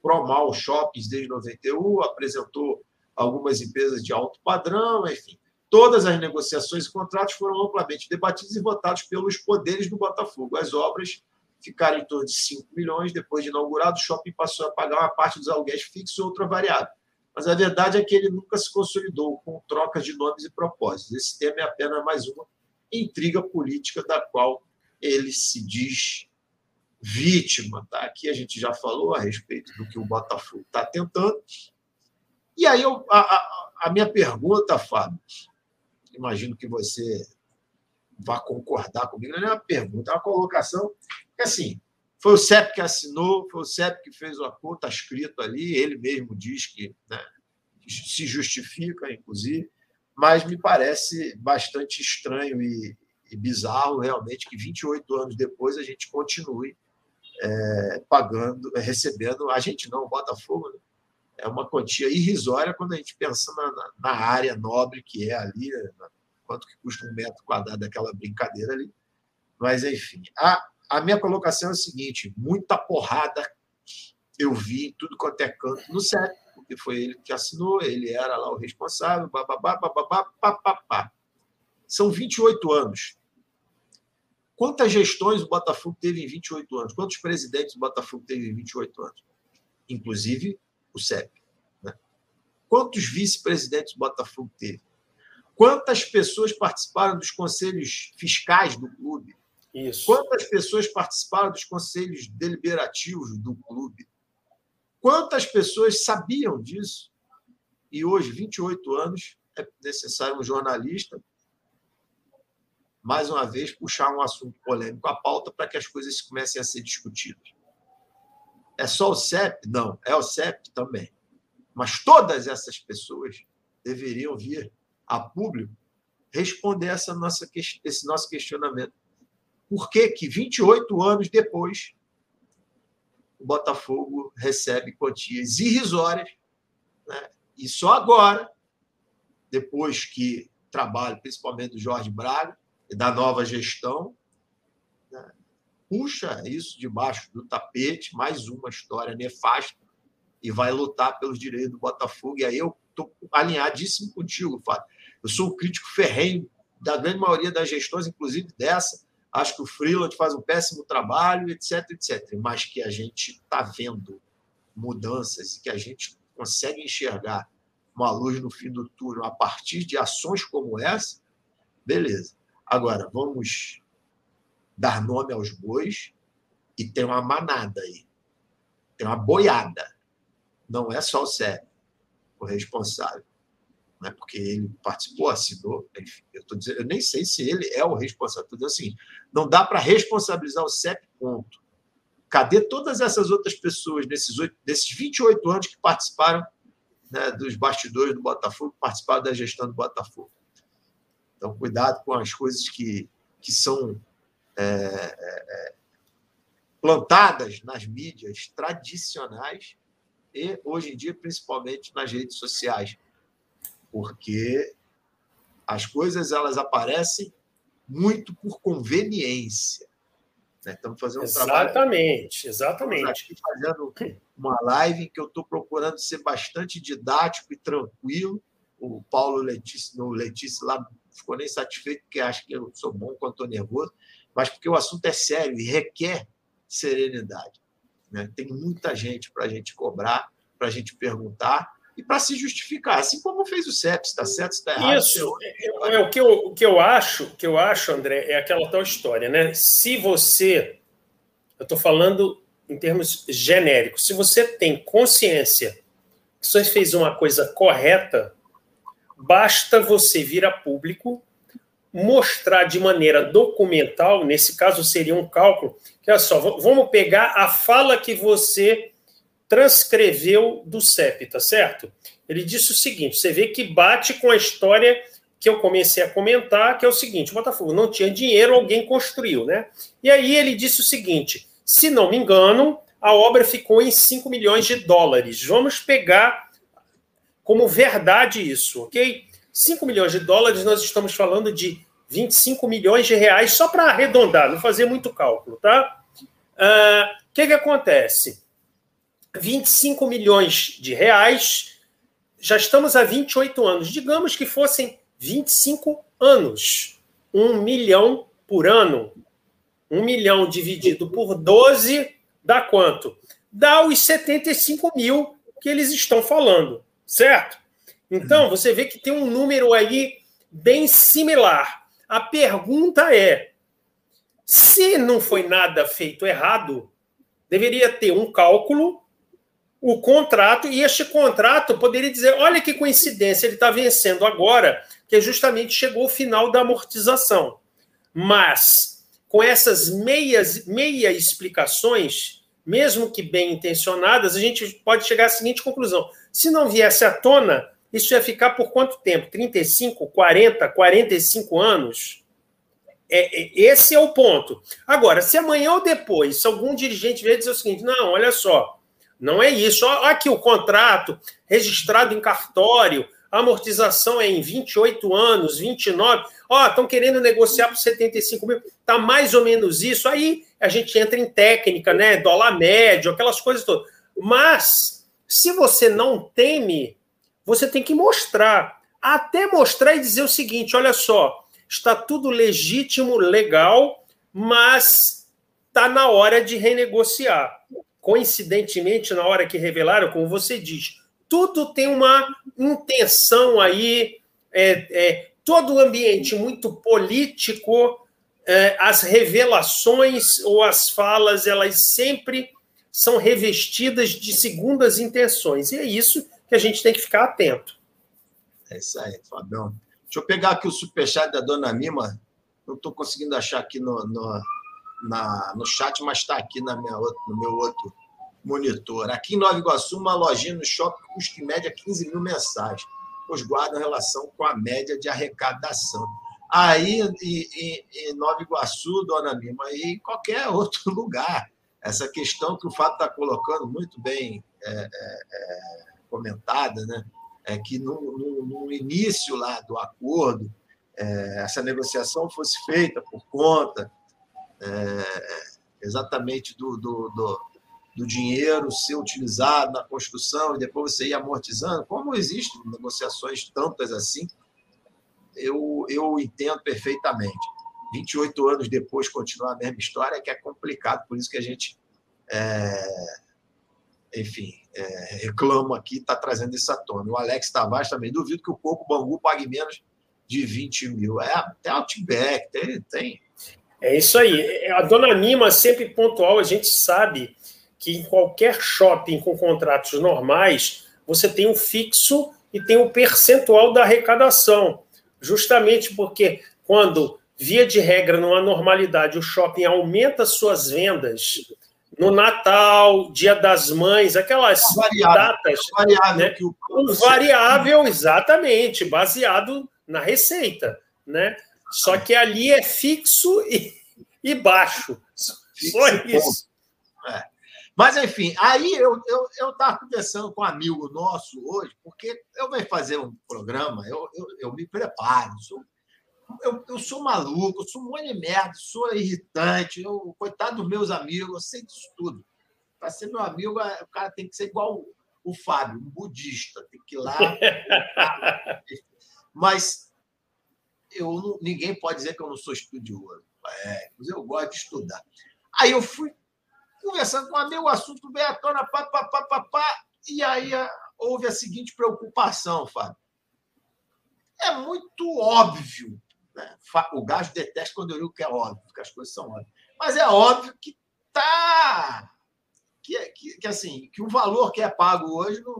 Promal Shoppings desde 91, apresentou algumas empresas de alto padrão, enfim. Todas as negociações e contratos foram amplamente debatidos e votados pelos poderes do Botafogo. As obras ficaram em torno de 5 milhões. Depois de inaugurado, o shopping passou a pagar uma parte dos aluguéis fixos e outra variável. Mas a verdade é que ele nunca se consolidou com trocas de nomes e propósitos. Esse tema é apenas mais uma intriga política da qual ele se diz vítima. Tá? Aqui a gente já falou a respeito do que o Botafogo está tentando. E aí eu, a, a, a minha pergunta, Fábio, imagino que você vá concordar comigo, não é uma pergunta, é uma colocação que, assim, foi o CEP que assinou, foi o CEP que fez o acordo, está escrito ali, ele mesmo diz que né, se justifica, inclusive, mas me parece bastante estranho e, e bizarro, realmente, que 28 anos depois a gente continue é, pagando, é, recebendo, a gente não, o Botafogo, né? é uma quantia irrisória quando a gente pensa na, na área nobre que é ali, né? quanto que custa um metro quadrado daquela brincadeira ali. Mas, enfim, a, a minha colocação é o seguinte: muita porrada eu vi tudo quanto é canto no CEP, porque foi ele que assinou, ele era lá o responsável, bababá, bababá, papapá. São 28 anos. Quantas gestões o Botafogo teve em 28 anos? Quantos presidentes o Botafogo teve em 28 anos? Inclusive o CEP. Né? Quantos vice-presidentes o Botafogo teve? Quantas pessoas participaram dos conselhos fiscais do clube? Isso. Quantas pessoas participaram dos conselhos deliberativos do clube? Quantas pessoas sabiam disso? E hoje, 28 anos, é necessário um jornalista, mais uma vez, puxar um assunto polêmico à pauta para que as coisas comecem a ser discutidas. É só o CEP? Não, é o CEP também. Mas todas essas pessoas deveriam vir a público responder essa nossa, esse nosso questionamento. Por que, que 28 anos depois o Botafogo recebe quantias irrisórias né? e só agora, depois que trabalho principalmente do Jorge Braga da nova gestão, né? puxa isso debaixo do tapete, mais uma história nefasta, e vai lutar pelos direitos do Botafogo. E aí eu estou alinhadíssimo contigo, Fábio. Eu sou um crítico ferrenho da grande maioria das gestões, inclusive dessa. Acho que o Freeland faz um péssimo trabalho, etc, etc. Mas que a gente está vendo mudanças e que a gente consegue enxergar uma luz no fim do túnel a partir de ações como essa, beleza. Agora, vamos dar nome aos bois e tem uma manada aí. Tem uma boiada. Não é só o Sérgio, o responsável. Né? Porque ele participou, assinou, enfim. Eu, tô dizendo, eu nem sei se ele é o responsável. Estou dizendo assim, não dá para responsabilizar o CEP, ponto. Cadê todas essas outras pessoas nesses, oito, nesses 28 anos que participaram né, dos bastidores do Botafogo, participaram da gestão do Botafogo? Então, cuidado com as coisas que, que são é, é, plantadas nas mídias tradicionais e, hoje em dia, principalmente nas redes sociais, porque as coisas elas aparecem muito por conveniência. Né? Estamos fazendo um exatamente, trabalho. Exatamente, exatamente. Fazendo uma live que eu estou procurando ser bastante didático e tranquilo. O Paulo Letícia, no Letícia lá, ficou nem satisfeito, porque acha que eu sou bom quando estou nervoso, mas porque o assunto é sério e requer serenidade. Né? Tem muita gente para a gente cobrar, para a gente perguntar e para se justificar, assim como fez o CEP, está certo, está errado. Isso, é, é, o, que eu, o que eu acho, que eu acho, André, é aquela tal história, né? Se você, eu estou falando em termos genéricos, se você tem consciência que você fez uma coisa correta, basta você vir a público, mostrar de maneira documental, nesse caso seria um cálculo, que é só, vamos pegar a fala que você transcreveu do CEP, tá certo? Ele disse o seguinte: você vê que bate com a história que eu comecei a comentar, que é o seguinte: o Botafogo não tinha dinheiro, alguém construiu, né? E aí ele disse o seguinte: se não me engano, a obra ficou em 5 milhões de dólares. Vamos pegar como verdade isso, ok? 5 milhões de dólares, nós estamos falando de 25 milhões de reais, só para arredondar, não fazer muito cálculo, tá? O uh, ah, que, que acontece? 25 milhões de reais, já estamos há 28 anos. Digamos que fossem 25 anos. Um milhão por ano. Um milhão dividido por 12 dá quanto? Dá os 75 mil que eles estão falando, certo? Então, você vê que tem um número aí bem similar. A pergunta é: se não foi nada feito errado, deveria ter um cálculo o contrato, e este contrato poderia dizer: olha que coincidência, ele está vencendo agora, que justamente chegou o final da amortização. Mas, com essas meias, meia explicações, mesmo que bem intencionadas, a gente pode chegar à seguinte conclusão: se não viesse à tona, isso ia ficar por quanto tempo? 35, 40, 45 anos? É, é, esse é o ponto. Agora, se amanhã ou depois, se algum dirigente vier dizer o seguinte: não, olha só não é isso. Olha aqui o contrato registrado em cartório, amortização é em 28 anos, 29. Ó, estão querendo negociar por 75 mil. Está mais ou menos isso. Aí a gente entra em técnica, né? Dólar médio, aquelas coisas todas. Mas, se você não teme, você tem que mostrar. Até mostrar e dizer o seguinte: olha só, está tudo legítimo, legal, mas está na hora de renegociar coincidentemente, na hora que revelaram, como você diz, tudo tem uma intenção aí, é, é, todo o ambiente muito político, é, as revelações ou as falas, elas sempre são revestidas de segundas intenções. E é isso que a gente tem que ficar atento. É isso aí, Fabião. Deixa eu pegar aqui o superchat da dona Mima. Não estou conseguindo achar aqui no, no na, no chat, mas está aqui na minha, no meu outro monitor. Aqui em Nova Iguaçu, uma lojinha no shopping custa em média 15 mil mensais, pois guardam relação com a média de arrecadação. Aí, em, Nova Iguaçu, dona Mima, e em qualquer outro lugar, essa questão que o Fato está colocando muito bem é, é, é, comentada, né? é que no, no, no, início lá do acordo, é, essa negociação fosse feita por conta é, exatamente do, do, do, do, dinheiro ser utilizado na construção e depois você ir amortizando, como existem negociações tantas assim, eu, eu entendo perfeitamente. 28 anos depois continuar a mesma história, que é complicado, por isso que a gente, é, enfim, é, reclama aqui, está trazendo isso à tona. O Alex Tavares também, duvido que o Coco Bangu pague menos de 20 mil. É, tem Outback, tem, tem é isso aí. A dona Nima sempre pontual, a gente sabe que em qualquer shopping com contratos normais, você tem o fixo e tem o percentual da arrecadação. Justamente porque quando, via de regra, numa normalidade, o shopping aumenta suas vendas no Natal, Dia das Mães, aquelas variável, datas. Variável né? o... Um variável, exatamente, baseado na receita. Né? Só que ali é fixo e, e baixo. Só isso. É. Mas, enfim, aí eu estava eu, eu conversando com um amigo nosso hoje, porque eu vou fazer um programa, eu, eu, eu me preparo, sou eu, eu sou maluco, eu sou um monte de merda, sou irritante, eu, coitado dos meus amigos, eu sei disso tudo. Para ser meu amigo, o cara tem que ser igual o, o Fábio, um budista, tem que ir lá. Mas eu não, ninguém pode dizer que eu não sou estudioso. É, eu gosto de estudar. Aí eu fui conversando com um amigo, o assunto veio à tona, pá, pá, pá, pá, pá, e aí houve a seguinte preocupação, Fábio. É muito óbvio. Né? O gajo detesta quando eu digo que é óbvio, porque as coisas são óbvias. Mas é óbvio que tá. Que, que, que, assim, que o valor que é pago hoje não,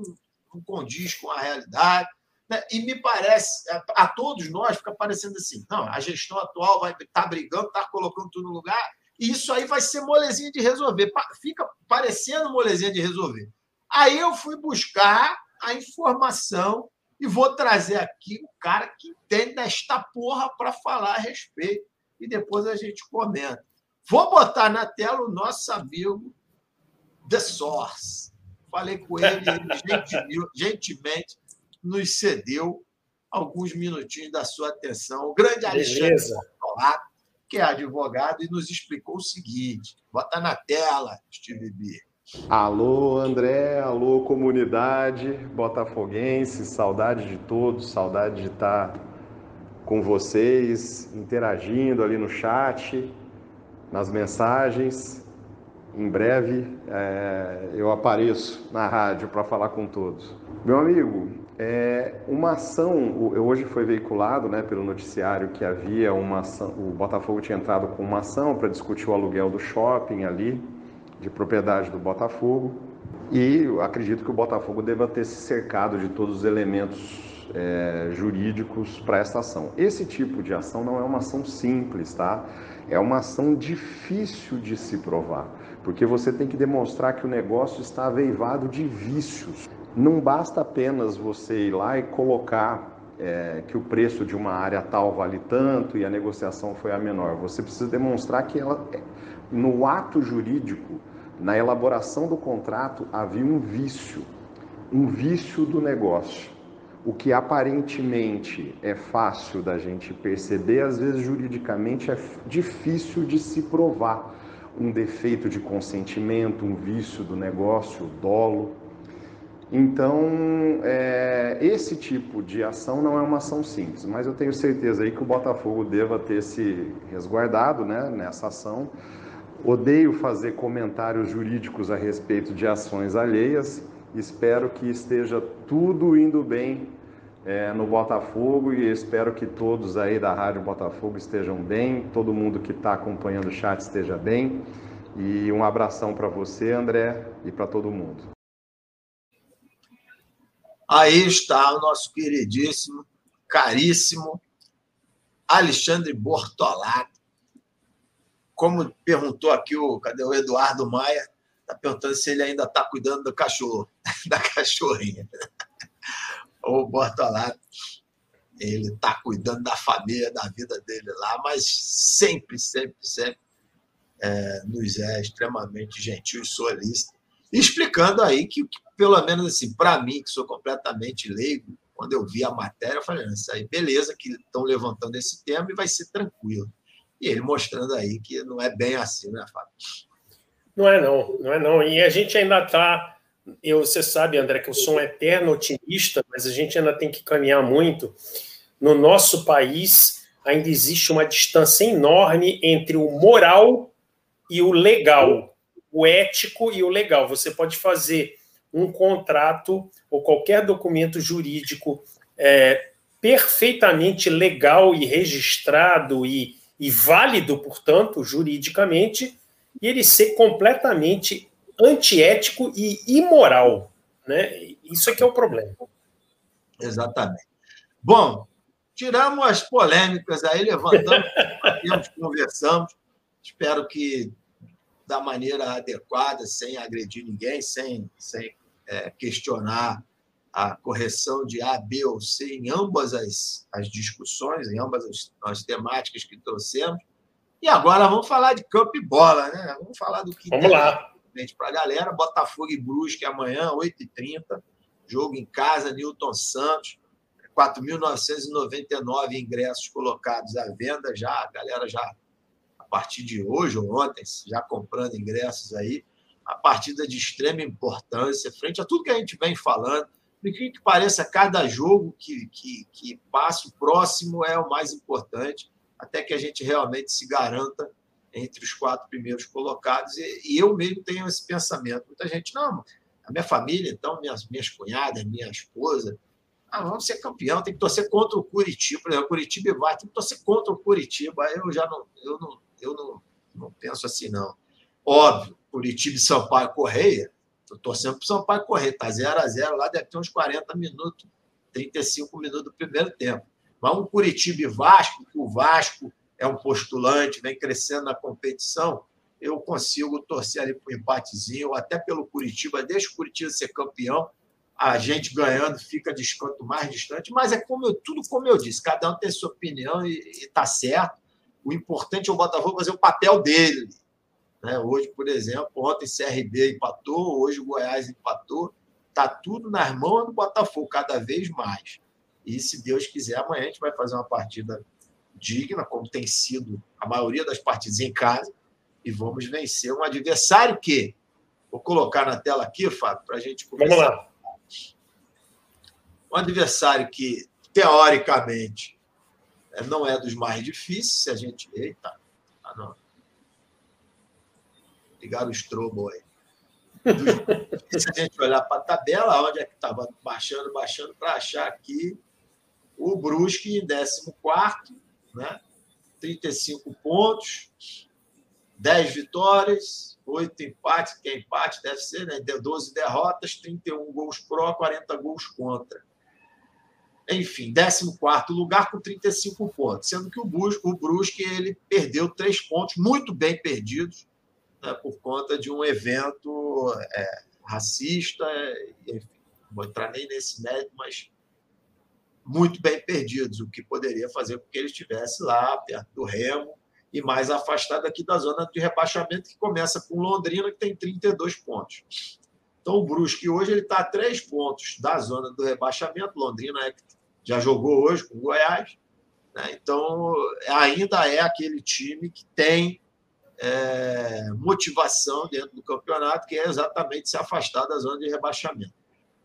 não condiz com a realidade. Né? E me parece, a, a, todos nós fica parecendo assim: não, a gestão atual vai tá brigando, está colocando tudo no lugar, e isso aí vai ser molezinha de resolver. Fica parecendo molezinha de resolver. Aí eu fui buscar a informação e vou trazer aqui o cara que entende desta porra para falar a respeito. E depois a gente comenta. Vou botar na tela o nosso amigo The Source. Falei com ele, ele gentilmente nos cedeu alguns minutinhos da sua atenção. O grande Alexandre Portolato, que é advogado, e nos explicou o seguinte: bota na tela, Steve B. Alô, André, alô, comunidade botafoguense, saudade de todos, saudade de estar com vocês, interagindo ali no chat, nas mensagens. Em breve é, eu apareço na rádio para falar com todos. Meu amigo, é, uma ação, hoje foi veiculado né, pelo noticiário que havia uma ação, o Botafogo tinha entrado com uma ação para discutir o aluguel do shopping ali de propriedade do Botafogo. E acredito que o Botafogo deva ter se cercado de todos os elementos é, jurídicos para essa ação. Esse tipo de ação não é uma ação simples, tá? É uma ação difícil de se provar, porque você tem que demonstrar que o negócio está aveivado de vícios. Não basta apenas você ir lá e colocar é, que o preço de uma área tal vale tanto e a negociação foi a menor. Você precisa demonstrar que ela, no ato jurídico, na elaboração do contrato havia um vício, um vício do negócio. O que aparentemente é fácil da gente perceber, às vezes juridicamente é difícil de se provar. Um defeito de consentimento, um vício do negócio, dolo. Então, é, esse tipo de ação não é uma ação simples, mas eu tenho certeza aí que o Botafogo deva ter se resguardado né, nessa ação, Odeio fazer comentários jurídicos a respeito de ações alheias. Espero que esteja tudo indo bem é, no Botafogo e espero que todos aí da Rádio Botafogo estejam bem, todo mundo que está acompanhando o chat esteja bem. E um abração para você, André, e para todo mundo. Aí está o nosso queridíssimo, caríssimo Alexandre Bortolato como perguntou aqui o, cadê o Eduardo Maia, está perguntando se ele ainda está cuidando do cachorro, da cachorrinha. o Bortolato, ele está cuidando da família, da vida dele lá, mas sempre, sempre, sempre é, nos é extremamente gentil e solícito, explicando aí que, pelo menos assim, para mim, que sou completamente leigo, quando eu vi a matéria, eu falei, isso aí, beleza, que estão levantando esse tema e vai ser tranquilo. E ele mostrando aí que não é bem assim, né, Fábio? Não é não, não é não. E a gente ainda está. Eu, você sabe, André, que eu sou um eterno otimista, mas a gente ainda tem que caminhar muito. No nosso país, ainda existe uma distância enorme entre o moral e o legal, o ético e o legal. Você pode fazer um contrato ou qualquer documento jurídico é, perfeitamente legal e registrado e e válido, portanto, juridicamente, e ele ser completamente antiético e imoral. Né? Isso é que é o problema. Exatamente. Bom, tiramos as polêmicas aí, levantamos, conversamos. Espero que da maneira adequada, sem agredir ninguém, sem, sem é, questionar a correção de A, B ou C em ambas as, as discussões, em ambas as, as temáticas que trouxemos. E agora vamos falar de campo e bola, né? Vamos falar do que vamos lá. para a galera. Botafogo e Brusque amanhã, 8h30. Jogo em casa, Newton Santos. 4.999 ingressos colocados à venda já, a galera já, partir de hoje ou ontem, já comprando ingressos aí. A partida de extrema importância, frente a tudo que a gente vem falando. Por que, que pareça, cada jogo que, que, que passa, o próximo é o mais importante, até que a gente realmente se garanta entre os quatro primeiros colocados. E, e eu mesmo tenho esse pensamento. Muita gente, não, a minha família, então, minhas, minhas cunhadas, minha esposa, ah, vamos ser campeão, tem que torcer contra o Curitiba. Por exemplo, Curitiba vai, tem que torcer contra o Curitiba. Eu já não, eu não, eu não, não penso assim, não. Óbvio, Curitiba e Sampaio Correia, estou torcendo para o Sampaio Correia, está 0 a 0 lá, deve ter uns 40 minutos, 35 minutos do primeiro tempo. Mas um Curitiba e Vasco, que o Vasco é um postulante, vem crescendo na competição, eu consigo torcer ali para um empatezinho, ou até pelo Curitiba, deixa o Curitiba ser campeão, a gente ganhando fica de canto mais distante, mas é como eu, tudo como eu disse, cada um tem sua opinião e está certo. O importante é o Botafogo fazer o papel dele. Né? Hoje, por exemplo, ontem CRB empatou, hoje o Goiás empatou. Está tudo nas mãos do Botafogo, cada vez mais. E se Deus quiser, amanhã a gente vai fazer uma partida digna, como tem sido a maioria das partidas em casa, e vamos vencer um adversário que. Vou colocar na tela aqui, Fábio, para a gente começar. Vamos lá um adversário que, teoricamente, não é dos mais difíceis, a gente. Eita! Ah, não. Ligaram o strobo aí. se a gente olhar para a tabela, onde é que estava baixando, baixando, para achar aqui o Brusque em 14, né? 35 pontos, 10 vitórias, 8 empates, que é empate, deve ser, né? 12 derrotas, 31 gols pró, 40 gols contra enfim, 14 lugar com 35 pontos, sendo que o Brusque, o Brusque ele perdeu três pontos muito bem perdidos né, por conta de um evento é, racista, enfim, não vou entrar nem nesse mérito, mas muito bem perdidos, o que poderia fazer com que ele estivesse lá, perto do Remo, e mais afastado aqui da zona de rebaixamento, que começa com Londrina, que tem 32 pontos. Então, o Brusque hoje ele está a três pontos da zona do rebaixamento. Londrina é, já jogou hoje com o Goiás. Né? Então, ainda é aquele time que tem é, motivação dentro do campeonato, que é exatamente se afastar da zona de rebaixamento.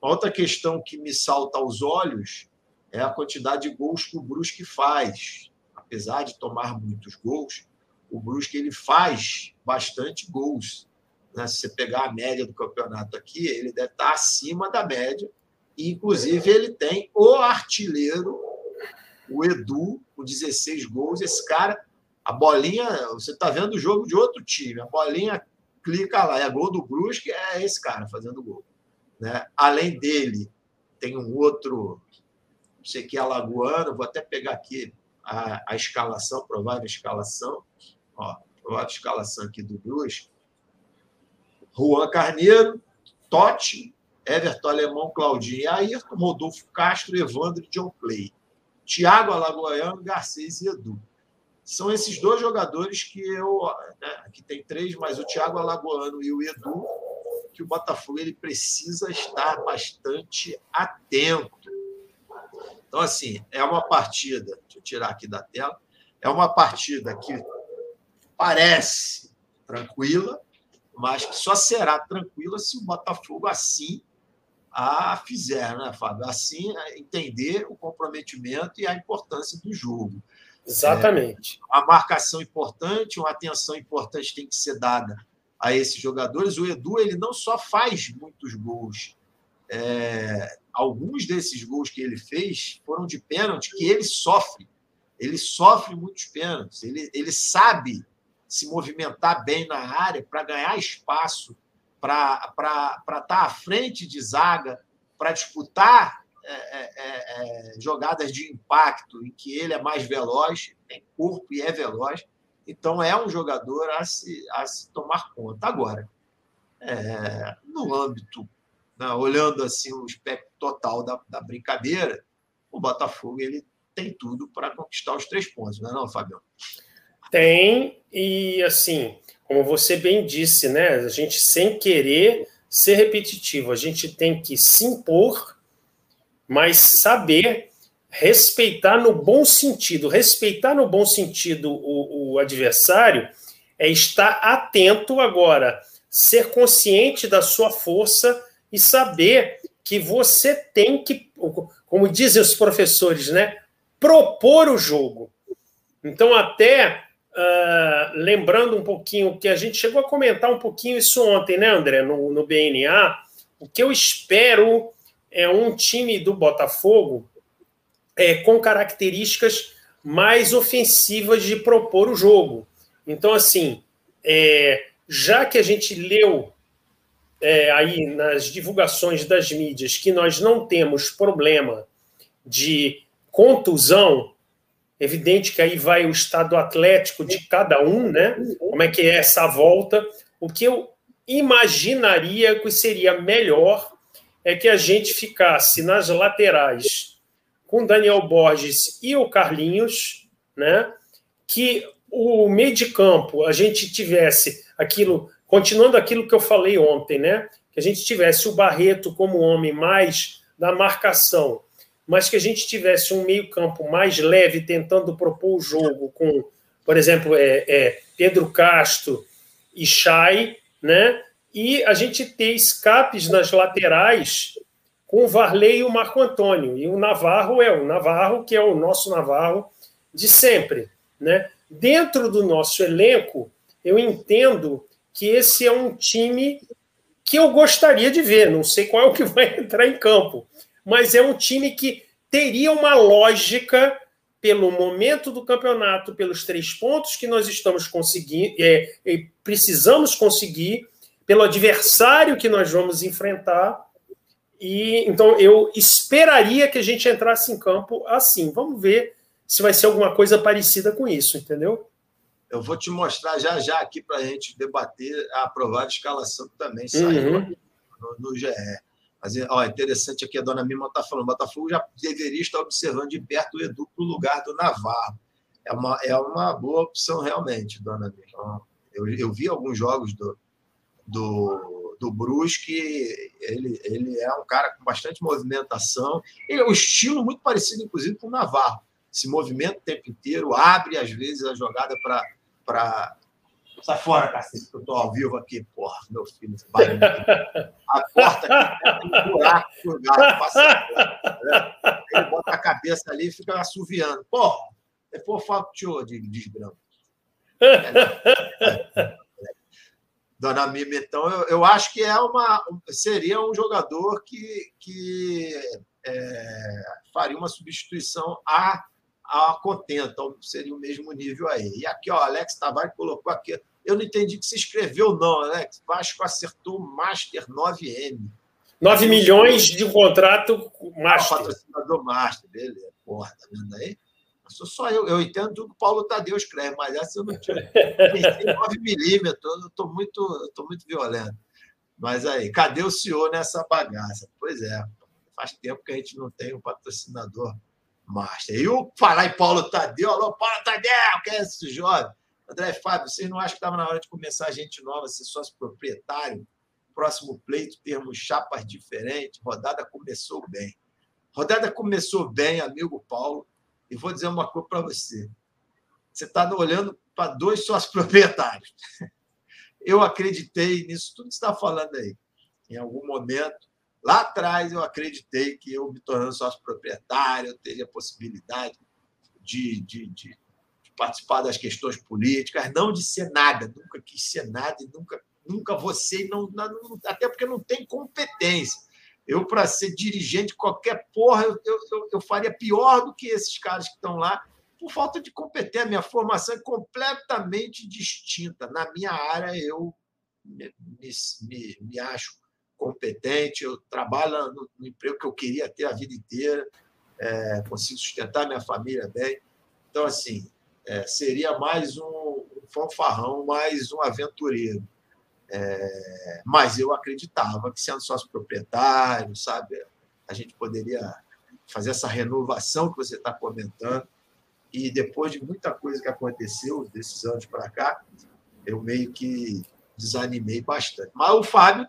Outra questão que me salta aos olhos é a quantidade de gols que o Brusque faz. Apesar de tomar muitos gols, o Brusque ele faz bastante gols. Né? Se você pegar a média do campeonato aqui, ele deve estar acima da média. Inclusive, ele tem o artilheiro, o Edu, com 16 gols. Esse cara, a bolinha, você está vendo o jogo de outro time, a bolinha clica lá, é gol do Brusque, é esse cara fazendo gol. Né? Além dele, tem um outro, não sei que alagoano, vou até pegar aqui a, a escalação, provável escalação, ó, provável escalação aqui do Brusque. Juan Carneiro, Totti, Everton Alemão, Claudinho Ayrton, Rodolfo Castro, Evandro e John Clay. Tiago Alagoano, Garcês e Edu. São esses dois jogadores que eu. Né, aqui tem três, mas o Tiago Alagoano e o Edu, que o Botafogo ele precisa estar bastante atento. Então, assim, é uma partida. Deixa eu tirar aqui da tela. É uma partida que parece tranquila, mas que só será tranquila se o Botafogo assim a fizer, né, Fábio? Assim, entender o comprometimento e a importância do jogo. Exatamente. É, a marcação importante, uma atenção importante tem que ser dada a esses jogadores. O Edu ele não só faz muitos gols, é, alguns desses gols que ele fez foram de pênalti que ele sofre. Ele sofre muitos pênaltis. Ele, ele sabe se movimentar bem na área para ganhar espaço, para estar tá à frente de zaga, para disputar é, é, é, é, jogadas de impacto em que ele é mais veloz, tem corpo e é veloz. Então, é um jogador a se, a se tomar conta. Agora, é, no âmbito, né, olhando assim o espectro total da, da brincadeira, o Botafogo ele tem tudo para conquistar os três pontos, não é não, Fabião? Tem, e assim, como você bem disse, né? A gente sem querer ser repetitivo, a gente tem que se impor, mas saber respeitar no bom sentido. Respeitar no bom sentido o, o adversário é estar atento agora, ser consciente da sua força e saber que você tem que, como dizem os professores, né, propor o jogo. Então, até uh, lembrando um pouquinho que a gente chegou a comentar um pouquinho isso ontem, né, André, no, no BNA, o que eu espero é um time do Botafogo é, com características mais ofensivas de propor o jogo. Então, assim, é, já que a gente leu é, aí nas divulgações das mídias que nós não temos problema de contusão, evidente que aí vai o estado atlético de cada um, né? Como é que é essa volta? O que eu imaginaria que seria melhor é que a gente ficasse nas laterais com Daniel Borges e o Carlinhos, né? Que o meio de campo a gente tivesse aquilo, continuando aquilo que eu falei ontem, né? Que a gente tivesse o Barreto como homem mais da marcação, mas que a gente tivesse um meio campo mais leve, tentando propor o jogo com, por exemplo, é, é Pedro Castro e Chay, né? E a gente ter escapes nas laterais com o Varley e o Marco Antônio. E o Navarro é o Navarro, que é o nosso Navarro de sempre. Né? Dentro do nosso elenco, eu entendo que esse é um time que eu gostaria de ver. Não sei qual é o que vai entrar em campo, mas é um time que teria uma lógica pelo momento do campeonato, pelos três pontos que nós estamos conseguindo, é, precisamos conseguir, pelo adversário que nós vamos enfrentar e então eu esperaria que a gente entrasse em campo assim. Vamos ver se vai ser alguma coisa parecida com isso, entendeu? Eu vou te mostrar já já aqui para a gente debater a aprovada escalação também saiu uhum. no, no GE. Mas, ó, interessante aqui, a dona Mima está falando, Botafogo já deveria estar observando de perto o Edu para o lugar do Navarro. É uma, é uma boa opção, realmente, dona Mima. Eu, eu vi alguns jogos do, do do Brusque, ele, ele é um cara com bastante movimentação. Ele é um estilo muito parecido, inclusive, com o Navarro. Se movimenta o tempo inteiro, abre, às vezes, a jogada para. Sai fora, cacete, que eu estou ao vivo aqui. Porra, meu filho, vai. A porta aqui tem um buraco o gato passa. Né? Ele bota a cabeça ali e fica assoviando. Porra, depois eu falo de desbranco. É, Dona Mima, então, eu, eu acho que é uma, seria um jogador que, que é, faria uma substituição a, a Contenta, então seria o mesmo nível aí. E aqui, ó, Alex Tavares colocou aqui. Eu não entendi que se escreveu, não, Alex. Vasco acertou Master 9M. 9 milhões de um contrato Master. Ah, patrocinador Master, beleza. Porra, tá vendo aí? sou só eu. Eu entendo tudo que o Paulo Tadeu escreve, mas essa eu não tinha. 9 milímetros, eu estou muito, tô muito violento. Mas aí, cadê o senhor nessa bagaça? Pois é, faz tempo que a gente não tem um patrocinador master. E o falar em Paulo Tadeu, alô, Paulo Tadeu, que é esse jovem? André Fábio, vocês não acham que estava na hora de começar gente nova, ser sócio proprietário? Próximo pleito, termos chapas diferentes. Rodada começou bem. Rodada começou bem, amigo Paulo. E vou dizer uma coisa para você. Você está olhando para dois sócios proprietários. Eu acreditei nisso tudo que você está falando aí. Em algum momento, lá atrás, eu acreditei que eu me tornando sócio proprietário, eu teria a possibilidade de, de, de, de participar das questões políticas, não de ser nada. Nunca quis ser nada e nunca, nunca ser, não, não, até porque não tem competência. Eu, para ser dirigente de qualquer porra, eu, eu, eu faria pior do que esses caras que estão lá, por falta de competência. Minha formação é completamente distinta. Na minha área, eu me, me, me acho competente, eu trabalho no, no, emprego que eu queria ter a vida inteira, é, consigo sustentar minha família bem. Então, assim, é, seria mais um, um fanfarrão, mais um aventureiro. É, mas eu acreditava que, sendo sócio proprietário, sabe, a gente poderia fazer essa renovação que você está comentando. E depois de muita coisa que aconteceu desses anos para cá, eu meio que desanimei bastante. Mas o Fábio,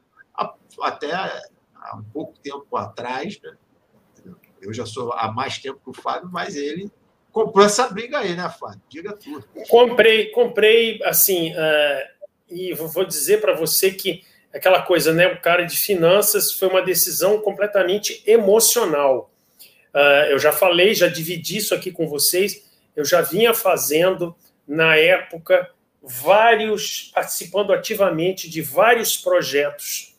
até há um pouco tempo atrás, né, Eu já sou há mais tempo que o Fábio, mas ele comprou essa briga aí, né, Fábio? Diga tudo. Comprei, comprei, assim, uh, e vou dizer para você que aquela coisa, né? O cara de finanças foi uma decisão completamente emocional. Uh, eu já falei, já dividi isso aqui com vocês. Eu já vinha fazendo na época vários, participando ativamente de vários projetos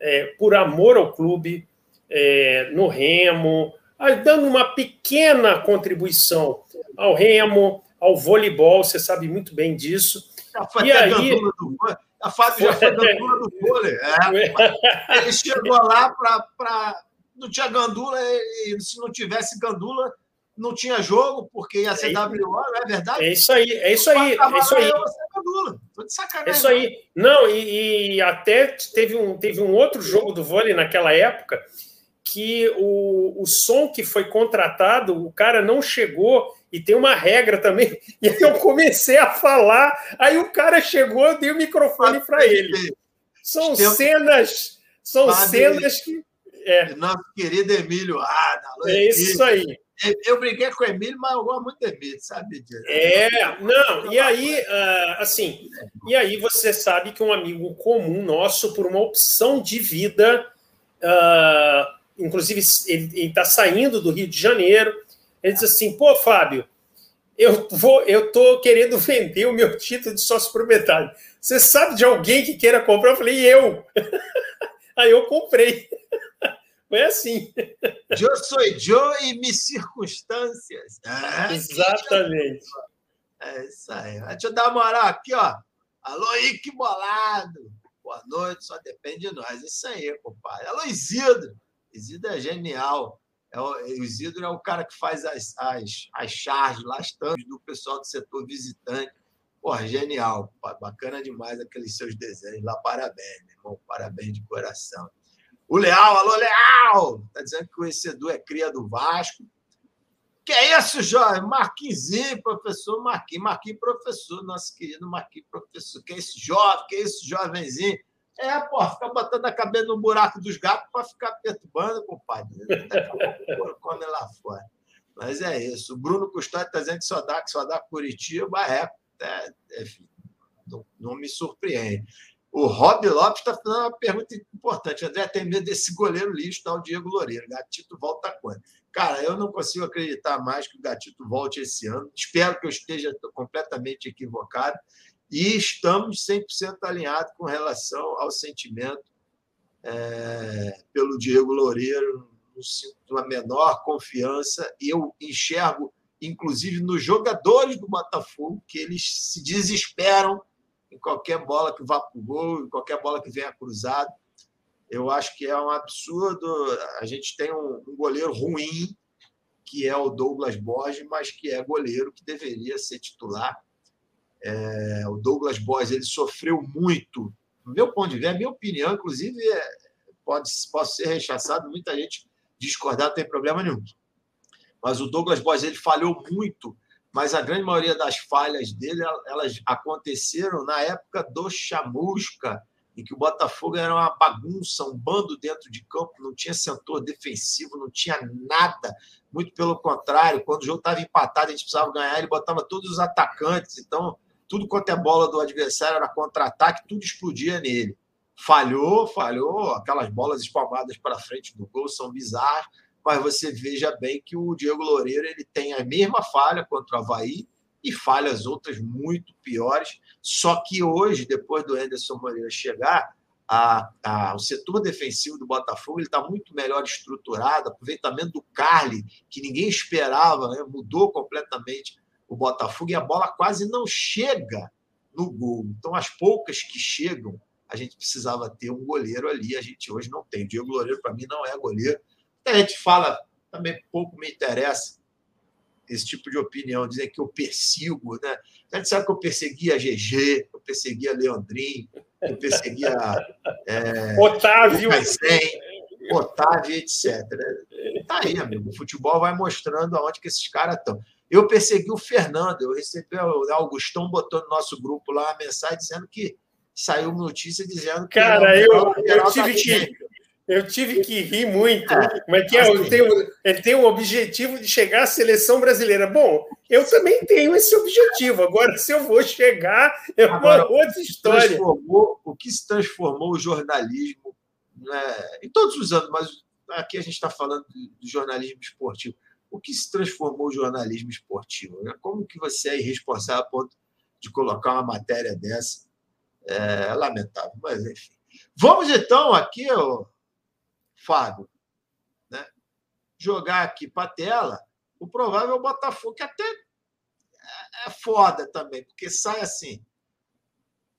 é, por amor ao clube, é, no remo, dando uma pequena contribuição ao remo, ao voleibol, você sabe muito bem disso. e aí, a Fábio já foi gandula do vôlei. É, ele chegou lá para. Não tinha gandula, e se não tivesse gandula, não tinha jogo, porque ia ser é WO, não é verdade? É isso aí, é isso aí. É isso aí. Tô de sacanagem. É isso aí. Não, e, e, até teve um, teve um outro jogo do vôlei naquela época que o, o som que foi contratado, o cara não chegou e tem uma regra também. E aí eu comecei a falar, aí o cara chegou, eu dei o microfone para ele. São cenas, são cenas que. É. Nosso querido Emílio Ada. É isso aí. Eu briguei com o Emílio, mas eu gosto muito do Emílio, sabe disso. É, não, e aí, ah, assim, e aí você sabe que um amigo comum nosso, por uma opção de vida, uh, inclusive ele está saindo do Rio de Janeiro, ele diz assim, pô, Fábio, eu vou, eu tô querendo vender o meu título de sócio proprietário. Você sabe de alguém que queira comprar? Eu falei, eu. Aí eu comprei. Foi assim. Eu sou eu e minhas circunstâncias. É, Exatamente. É isso aí. Deixa eu dar uma moral aqui, ó. Alô, Ike Bolado. Boa noite, só depende de nós. Isso aí, compadre. Alô, Isidro. Isidro é genial. É o, o Isidro é o cara que faz as, as, as charges lá, as thumbs do pessoal do setor visitante. Porra, genial. Bacana demais aqueles seus desenhos lá. Parabéns, meu irmão. Parabéns de coração. O Leal, alô, Leal! Está dizendo que o Edu é cria do Vasco. Que é isso, jovem? Marquinzinho, professor Marquinhos. Marquinhos, professor, nosso querido Marquinhos, professor. Que é esse jovem? Que é esse jovenzinho? É, pô, fica botando a cabeça no buraco dos gatos para ficar perturbando, compadre. Come lá fora. Mas é isso. O Bruno Custódio está dizendo que só dá, que só dá Curitiba. É, é, é não, não me surpreende. O Rob Lopes está fazendo uma pergunta importante. André, tem medo desse goleiro lixo, tal, Diego Loureiro. Gatito volta quando? Cara, eu não consigo acreditar mais que o Gatito volte esse ano. Espero que eu esteja completamente equivocado e estamos 100% alinhados com relação ao sentimento é, pelo Diego Loureiro. Não sinto a menor confiança. Eu enxergo, inclusive, nos jogadores do Botafogo, que eles se desesperam em qualquer bola que vá para o gol, em qualquer bola que venha cruzado. Eu acho que é um absurdo. A gente tem um, um goleiro ruim, que é o Douglas Borges, mas que é goleiro que deveria ser titular é, o Douglas Boys ele sofreu muito, no meu ponto de vista, minha opinião, inclusive, é, pode, pode ser rechaçado, muita gente discordar, não tem problema nenhum. Mas o Douglas Boys ele falhou muito, mas a grande maioria das falhas dele elas aconteceram na época do Chamusca, em que o Botafogo era uma bagunça, um bando dentro de campo, não tinha setor defensivo, não tinha nada. Muito pelo contrário, quando o jogo estava empatado, a gente precisava ganhar, ele botava todos os atacantes. Então, tudo quanto é bola do adversário era contra-ataque, tudo explodia nele. Falhou, falhou, aquelas bolas espalmadas para frente do gol são bizarras, mas você veja bem que o Diego Loureiro ele tem a mesma falha contra o Havaí e falhas outras muito piores. Só que hoje, depois do Anderson Moreira chegar, a, a, o setor defensivo do Botafogo está muito melhor estruturado, aproveitamento do Carly, que ninguém esperava, né? mudou completamente o Botafogo e a bola quase não chega no gol. Então, as poucas que chegam, a gente precisava ter um goleiro ali, a gente hoje não tem. O Diego Loureiro, para mim, não é goleiro. A gente fala, também pouco me interessa esse tipo de opinião, dizer que eu persigo, né? A gente sabe que eu perseguia a GG, eu perseguia Leandrinho, eu perseguia é, Otávio, Otávio, etc. Tá aí, amigo. O futebol vai mostrando aonde que esses caras estão. Eu persegui o Fernando, eu recebi o Augustão botou no nosso grupo lá uma mensagem dizendo que saiu notícia dizendo que. Cara, eu, eu tive que. Eu tive que rir muito. Como é que é? Assim, tenho, ele tem o objetivo de chegar à seleção brasileira. Bom, eu também tenho esse objetivo. Agora, se eu vou chegar, é uma agora, outra história. O que se transformou o jornalismo né, em todos os anos, mas aqui a gente está falando do jornalismo esportivo. O que se transformou o jornalismo esportivo? Né? Como que você é irresponsável a ponto de colocar uma matéria dessa? É lamentável, mas enfim. Vamos então aqui, ó, Fábio, né? jogar aqui para a tela o provável Botafogo, que até é foda também, porque sai assim.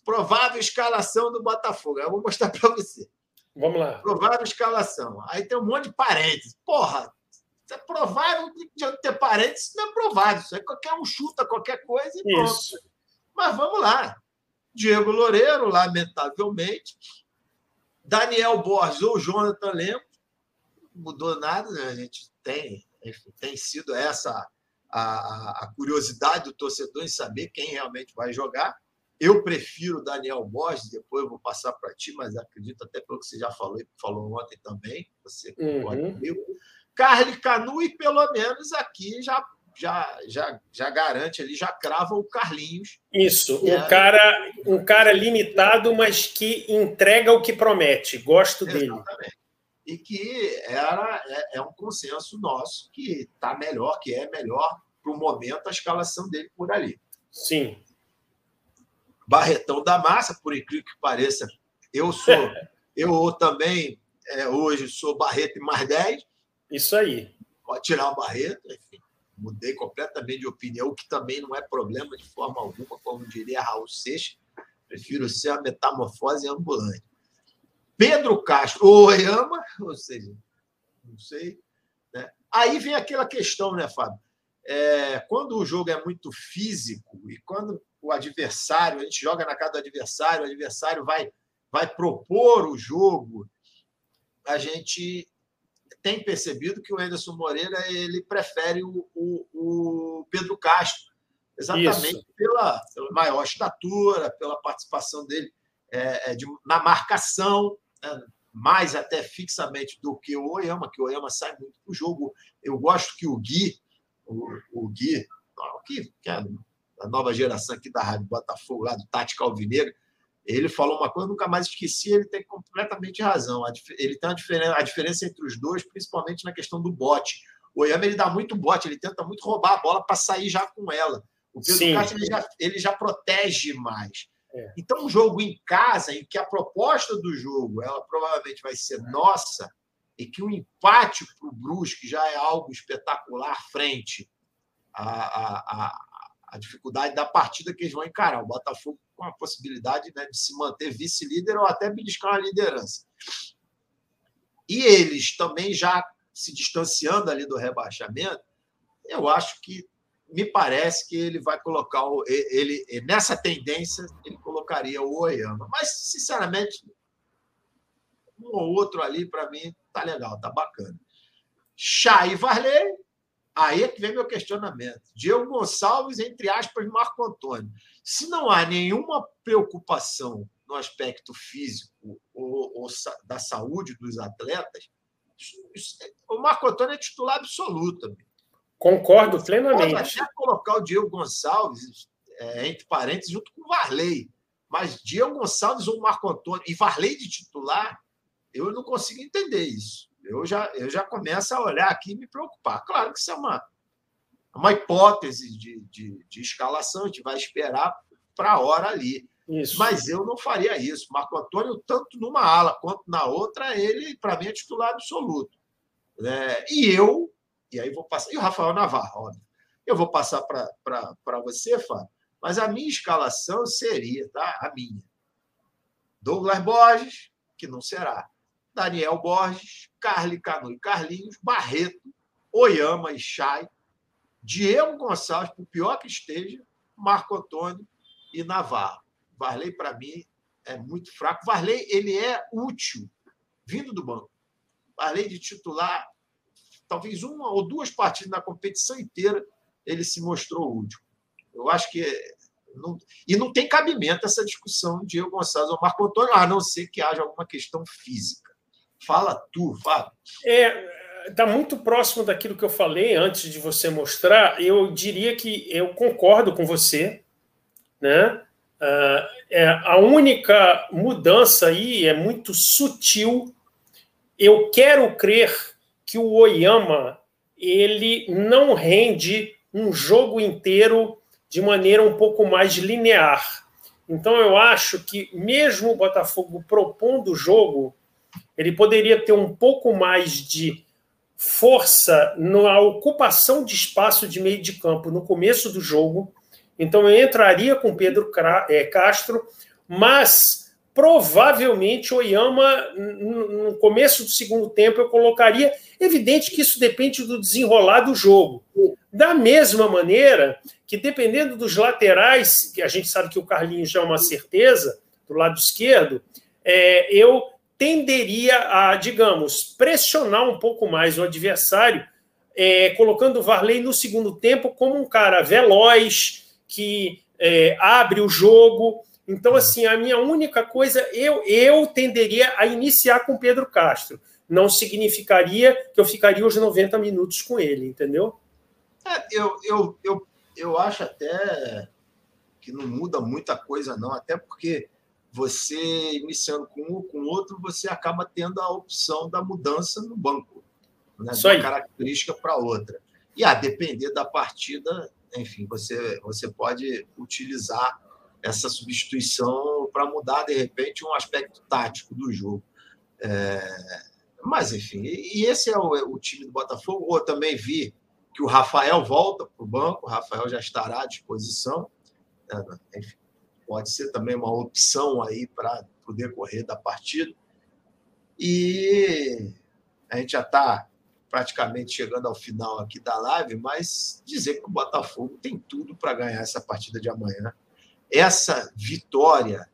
Provável escalação do Botafogo. Eu vou mostrar para você. Vamos lá. Provável escalação. Aí tem um monte de parênteses. Porra, é provável de ter parênteses, não é provável. Isso é qualquer um chuta qualquer coisa e pronto. Isso. Mas vamos lá. Diego Loureiro, lamentavelmente, Daniel Borges ou Jonathan Lemos, mudou nada, né? a gente tem, enfim, tem sido essa a, a, curiosidade do torcedor em saber quem realmente vai jogar. Eu prefiro Daniel Borges, depois eu vou passar para ti, mas acredito até pelo que você já falou, falou ontem também, você concorda uhum. comigo. Carly Canu e pelo menos aqui já já, já, já garante ali, já crava o Carlinhos. Isso, um, cara, um cara limitado, mas que entrega o que promete. Gosto Exatamente. dele. E que era, é, é um consenso nosso que está melhor, que é melhor para o momento a escalação dele por ali. Sim. Barretão da Massa, por incrível que pareça, eu sou, eu também é, hoje sou Barreto e mais 10. Isso aí. Pode tirar o Barreto, enfim mudei completamente de opinião, que também não é problema de forma alguma, como diria Raul Seixas. Prefiro ser a metamorfose ambulante. Pedro Castro, Oyama, ou seja, não sei. Né? Aí vem aquela questão, né, Fábio? É, quando o jogo é muito físico e quando o adversário, a gente joga na casa do adversário, o adversário vai, vai propor o jogo, a gente tem percebido que o Anderson Moreira ele prefere o, o, o Pedro Castro, exatamente pela, pela, maior estatura, pela participação dele é, é, de, na marcação, né, mais até fixamente do que o Oyama, que o Oyama sai muito para o jogo. Eu gosto que o Gui, o, o Gui, que, que é a nova geração aqui da Rádio Botafogo, lá do Tática Alvinegro, ele falou uma coisa, eu nunca mais esqueci, ele tem completamente razão. Ele tem a diferença, a diferença entre os dois, principalmente na questão do bote. O Oyama ele dá muito bote, ele tenta muito roubar a bola para sair já com ela. O Pedro Sim. Castro ele já, ele já protege mais. É. Então, um jogo em casa, em que a proposta do jogo ela provavelmente vai ser nossa, e que o empate para o Brusque já é algo espetacular frente à, à, à, à dificuldade da partida que eles vão encarar. O Botafogo com a possibilidade né, de se manter vice-líder ou até beliscar a liderança. E eles também já se distanciando ali do rebaixamento, eu acho que me parece que ele vai colocar o, ele nessa tendência ele colocaria o Oyama, mas sinceramente um ou outro ali para mim tá legal, tá bacana. Chay Varley, aí é que vem meu questionamento. Diego Gonçalves entre aspas Marco Antônio. Se não há nenhuma preocupação no aspecto físico ou, ou da saúde dos atletas, o Marco Antônio é titular absoluto. Concordo plenamente. Pode até colocar o Diego Gonçalves, é, entre parênteses, junto com o Varley. Mas Diego Gonçalves ou Marco Antônio e Varley de titular, eu não consigo entender isso. Eu já, eu já começo a olhar aqui e me preocupar. Claro que isso é uma, uma hipótese de, de, de escalação, a gente vai esperar para a hora ali. Isso. Mas eu não faria isso. Marco Antônio, tanto numa ala quanto na outra, ele, para mim, é titular absoluto. É, e eu, e aí vou passar, e o Rafael Navarro, óbvio. Eu vou passar para você, Fábio, mas a minha escalação seria, tá? A minha. Douglas Borges, que não será. Daniel Borges, Carly Canu e Carlinhos, Barreto, Oyama e Chay, Diego Gonçalves, por pior que esteja, Marco Antônio e Navarro. Varley, para mim, é muito fraco. Varley, ele é útil, vindo do banco. Varley de titular, talvez uma ou duas partidas na competição inteira, ele se mostrou útil. Eu acho que. Não, e não tem cabimento essa discussão de Diego Gonçalves ou Marco Antônio, a não ser que haja alguma questão física. Fala tu, Fábio. É, está muito próximo daquilo que eu falei antes de você mostrar. Eu diria que eu concordo com você, né? Uh, é, a única mudança aí é muito sutil. Eu quero crer que o Oyama ele não rende um jogo inteiro de maneira um pouco mais linear. Então eu acho que mesmo o Botafogo propondo o jogo, ele poderia ter um pouco mais de força na ocupação de espaço de meio de campo no começo do jogo. Então eu entraria com Pedro é, Castro, mas provavelmente Oyama, no começo do segundo tempo, eu colocaria. Evidente que isso depende do desenrolar do jogo. Da mesma maneira que, dependendo dos laterais, que a gente sabe que o Carlinhos já é uma certeza, do lado esquerdo, é, eu tenderia a, digamos, pressionar um pouco mais o adversário, é, colocando o Varley no segundo tempo como um cara veloz, que é, abre o jogo. Então, assim, a minha única coisa, eu, eu tenderia a iniciar com Pedro Castro. Não significaria que eu ficaria os 90 minutos com ele, entendeu? É, eu, eu, eu, eu acho até que não muda muita coisa, não, até porque você iniciando com um ou com outro, você acaba tendo a opção da mudança no banco, né? de uma característica para outra. E a depender da partida, enfim, você, você pode utilizar essa substituição para mudar, de repente, um aspecto tático do jogo. É, mas, enfim, e esse é o, o, time do Botafogo. Ou também vi que o Rafael volta para o banco, o Rafael já estará à disposição. É, enfim, pode ser também uma opção aí para o decorrer da partida. E a gente já está praticamente chegando ao final aqui da live, mas dizer que o Botafogo tem tudo para ganhar essa partida de amanhã. Essa vitória,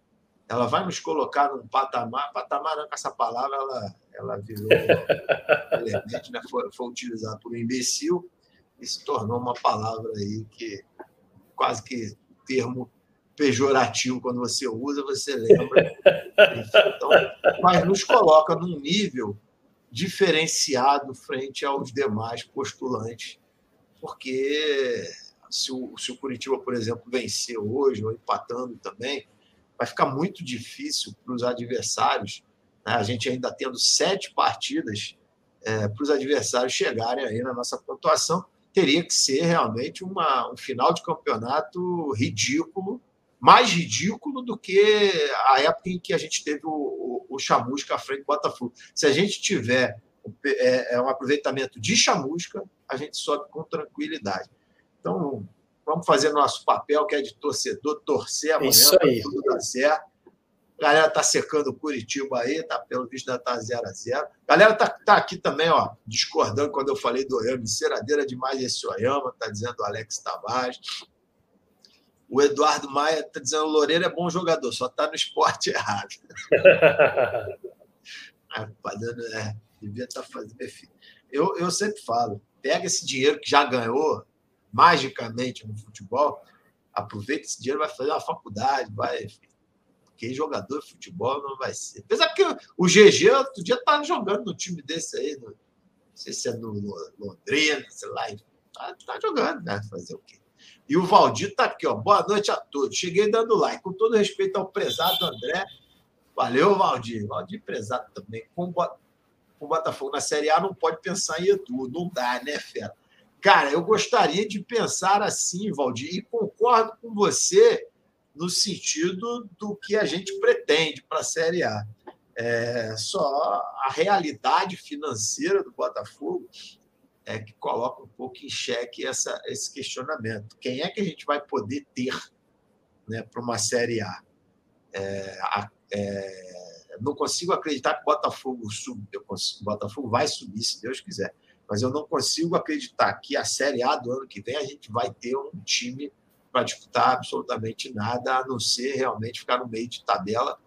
ela vai nos colocar num patamar, patamar não, com essa palavra, ela, ela virou elemento, né? foi, foi utilizada por um imbecil e se tornou uma palavra aí que quase que termo pejorativo quando você usa, você lembra. Então, mas nos coloca num nível diferenciado frente aos demais postulantes, porque se o, se o Curitiba, por exemplo, vencer hoje, ou empatando também, vai ficar muito difícil para os adversários, né? a gente ainda tendo sete partidas, é, para os adversários chegarem aí na nossa pontuação, teria que ser realmente uma, um final de campeonato ridículo mais ridículo do que a época em que a gente teve o, o, o Chamusca à frente do Botafogo. Se a gente tiver é, é, um aproveitamento de Chamusca, a gente sobe com tranquilidade. Então, vamos fazer nosso papel, que é de torcedor, torcer amanhã para tudo dar certo. A galera tá secando o Curitiba aí, tá pelo visto já tá 0 a 0 A galera tá, tá aqui também, ó, discordando quando eu falei do Oyama, enceradeira demais esse Oyama, tá dizendo o Alex Tavares. O Eduardo Maia está dizendo Loureiro é bom jogador, só está no esporte errado. Rapaziada, é, devia estar tá fazendo. Eu, eu sempre falo: pega esse dinheiro que já ganhou magicamente no futebol, aproveita esse dinheiro, vai fazer uma faculdade, vai. Porque jogador de futebol não vai ser. Apesar que o GG outro dia estava jogando no time desse aí, no, não sei se é no Londrina, sei lá, está tá jogando, né? Fazer o quê? E o Valdir está aqui, ó. Boa noite a todos. Cheguei dando like. Com todo respeito ao prezado André. Valeu, Valdir. Valdir prezado também. Com o Botafogo na Série A não pode pensar em Edu. Não dá, né, fera? Cara, eu gostaria de pensar assim, Valdir, e concordo com você no sentido do que a gente pretende para a Série A. É, só a realidade financeira do Botafogo é, que coloca um pouco em xeque essa, esse questionamento. Quem é que a gente vai poder ter né, para uma Série A? É, é, não consigo acreditar que o Botafogo sub, eu consigo, o Botafogo vai subir, se Deus quiser, mas eu não consigo acreditar que a Série A do ano que vem a gente vai ter um time para disputar absolutamente nada, a não ser realmente ficar no meio de tabela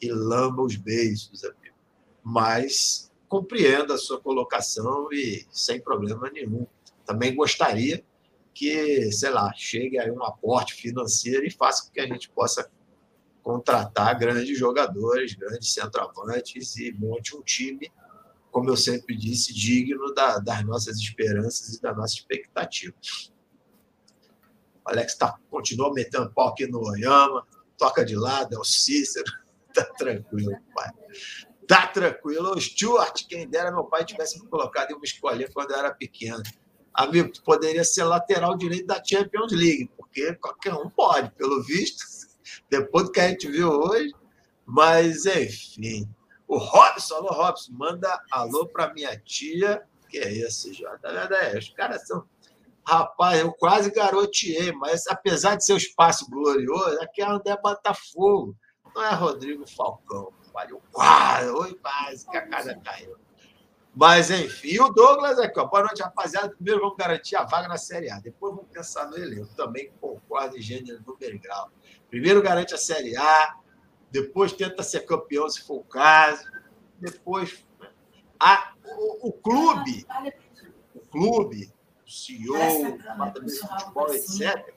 e lamba os beijos, amigo. Mas compreendo a sua colocação e sem problema nenhum. Também gostaria que, sei lá, chegue aí um aporte financeiro e faça com que a gente possa contratar grandes jogadores, grandes centroavantes e monte um time, como eu sempre disse, digno da, das nossas esperanças e da nossa expectativa. O Alex tá, continua metendo pau aqui no Oyama, toca de lado, é o Cícero. Tá tranquilo, pai. Tá tranquilo. O Stuart, quem dera meu pai tivesse me colocado em uma escolinha quando eu era pequeno. Amigo, poderia ser lateral direito da Champions League, porque qualquer um pode, pelo visto, depois do que a gente viu hoje. Mas, enfim. O Robson, alô, Robson, manda alô para minha tia. Que é isso, Jota? É, os caras são. Rapaz, eu quase garoteei, mas apesar de ser um espaço glorioso, aqui é André Botafogo, não é Rodrigo Falcão. Valeu, quase, oi, quase, que a casa caiu. Mas, enfim, o Douglas aqui, ó. Boa noite, rapaziada. Primeiro vamos garantir a vaga na Série A. Depois vamos pensar no elenco. Também concordo em gênero, número e grau. Primeiro garante a Série A, depois tenta ser campeão, se for o caso. Depois. A, o, o clube, o clube, o CEO, o departamento de futebol, etc.,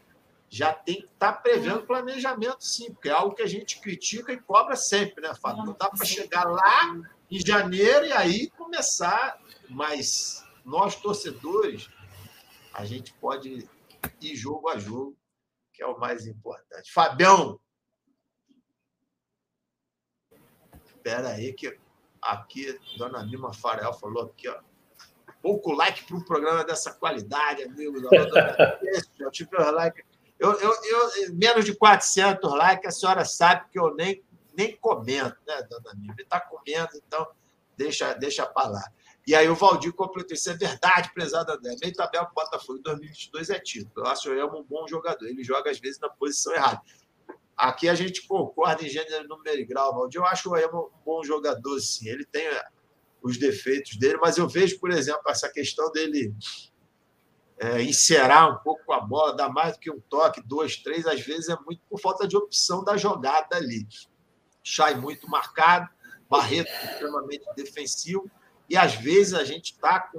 já tem que estar tá prevendo planejamento, sim, porque é algo que a gente critica e cobra sempre, né, Fábio? Não dá para chegar lá em janeiro e aí começar, mas nós, torcedores, a gente pode ir jogo a jogo, que é o mais importante. Fabião, espera aí que aqui, Dona Mima Farel falou aqui, ó, pouco like para um programa dessa qualidade, amigo. Eu tive like. Eu, eu, eu, menos de 400 likes, a senhora sabe que eu nem, nem comento, né, dona? Ele está comendo, então deixa, deixa para lá. E aí o Valdir completou, isso é verdade, prezado André. Meio tabela com o Botafogo em 2022 é título. Eu acho que é um bom jogador. Ele joga, às vezes, na posição errada. Aqui a gente concorda em gênero, número e grau, Valdir. Eu acho o Oyama um bom jogador, sim. Ele tem é, os defeitos dele, mas eu vejo, por exemplo, essa questão dele é, encerar um pouco com a bola, dar mais do que um toque, dois, três, às vezes é muito por falta de opção da jogada ali. Chay muito marcado, Barreto extremamente defensivo, e às vezes a gente está com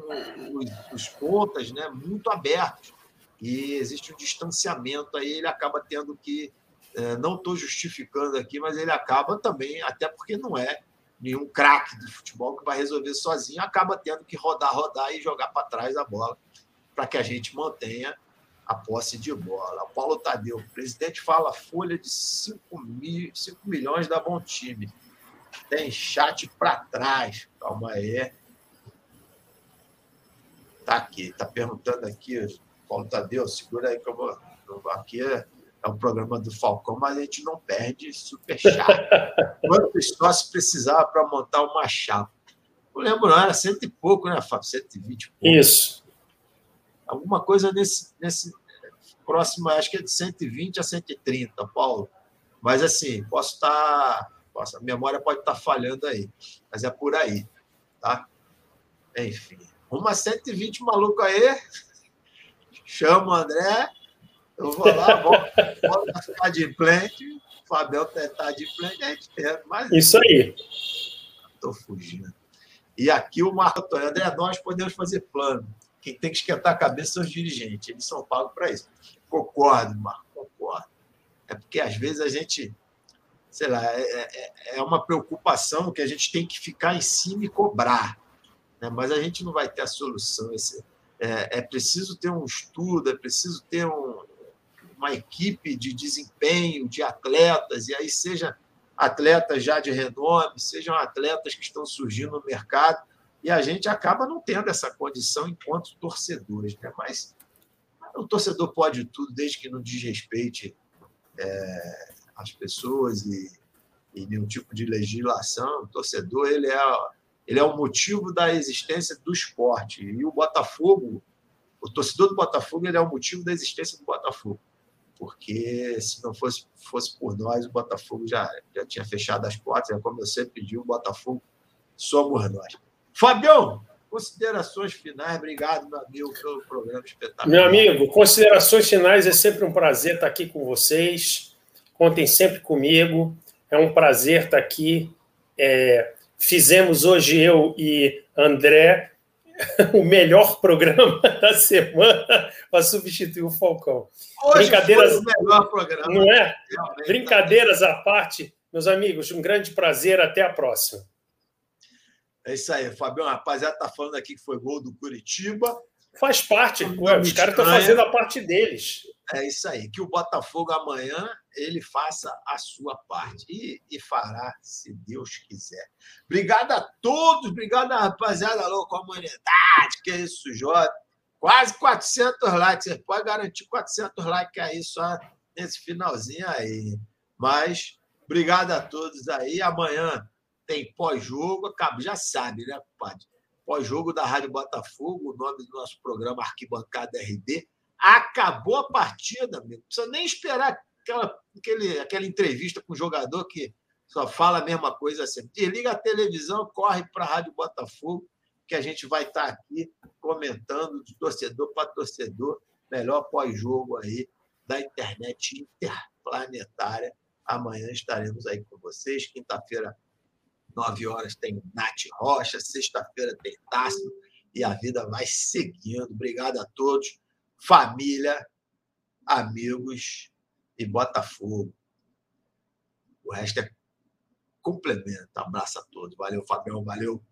os, os pontas né, muito abertos, e existe um distanciamento aí, ele acaba tendo que é, não estou justificando aqui, mas ele acaba também, até porque não é nenhum craque de futebol que vai resolver sozinho, acaba tendo que rodar, rodar e jogar para trás a bola para que a gente mantenha a posse de bola. O Paulo Tadeu, o presidente fala folha de 5, mil, 5 milhões da bom time. Tem chat para trás. Calma aí. Tá aqui, tá perguntando aqui, Paulo Tadeu, segura aí que eu vou. Aqui é o programa do Falcão, mas a gente não perde super chato. Quantos sócios precisava para montar uma chapa? Não lembro, não, era cento e pouco, né, Fábio? 120 pouco. Isso. Alguma coisa nesse, nesse próximo, acho que é de 120 a 130, Paulo. Mas assim, posso estar. Tá, posso, a memória pode estar tá falhando aí, mas é por aí, tá? Enfim. Uma 120 maluco aí. Chama o André, eu vou lá, volto, ficar de plente, o Fabião tentar de plente, a gente tenta. Mas... Isso aí. Estou fugindo. E aqui o Marco Antônio, André, nós podemos fazer plano. Quem tem que esquentar a cabeça são os dirigentes, eles são pagos para isso. Concordo, Marco, concordo. É porque às vezes a gente, sei lá, é, é, é uma preocupação que a gente tem que ficar em cima e cobrar. Né? Mas a gente não vai ter a solução. Esse, é, é preciso ter um estudo, é preciso ter um, uma equipe de desempenho, de atletas, e aí seja atletas já de renome, sejam atletas que estão surgindo no mercado, e a gente acaba não tendo essa condição enquanto torcedores. Né? Mas o torcedor pode tudo, desde que não desrespeite é, as pessoas e, e, nenhum tipo de legislação. O torcedor ele é, ele é o motivo da existência do esporte. E o Botafogo, o torcedor do Botafogo, ele é o motivo da existência do Botafogo porque se não fosse, fosse por nós, o Botafogo já, já tinha fechado as portas. É como eu sempre pedi, o Botafogo somos nós. Fabião, considerações finais. Obrigado, meu amigo, pelo programa espetacular. Meu amigo, considerações finais. É sempre um prazer estar aqui com vocês. Contem sempre comigo. É um prazer estar aqui. É, fizemos hoje eu e André o melhor programa da semana para substituir o Falcão. Hoje Brincadeiras, foi o melhor programa. Não é? Realmente. Brincadeiras à parte, meus amigos, um grande prazer. Até a próxima. É isso aí, Fabião. Rapaziada, tá falando aqui que foi gol do Curitiba. Faz parte. Ué, os caras estão fazendo a parte deles. É isso aí. Que o Botafogo amanhã ele faça a sua parte. E, e fará, se Deus quiser. Obrigado a todos. Obrigado, rapaziada. Alô, comunidade. Que isso, Jota. Quase 400 likes. Você pode garantir 400 likes aí só nesse finalzinho aí. Mas, obrigado a todos aí. Amanhã tem pós-jogo. Acaba, já sabe, né, compadre? Pós-jogo da Rádio Botafogo, o nome do nosso programa Arquibancada RD. Acabou a partida, amigo. Não precisa nem esperar aquela, aquele, aquela entrevista com o jogador que só fala a mesma coisa sempre. Desliga a televisão, corre para a Rádio Botafogo, que a gente vai estar aqui comentando de torcedor para torcedor, melhor pós-jogo aí da internet interplanetária. Amanhã estaremos aí com vocês. Quinta-feira, 9 horas, tem Nath Rocha. Sexta-feira tem Tássio. E a vida vai seguindo. Obrigado a todos. Família, amigos e Botafogo. O resto é complemento. Abraço a todos. Valeu, Fabião. Valeu.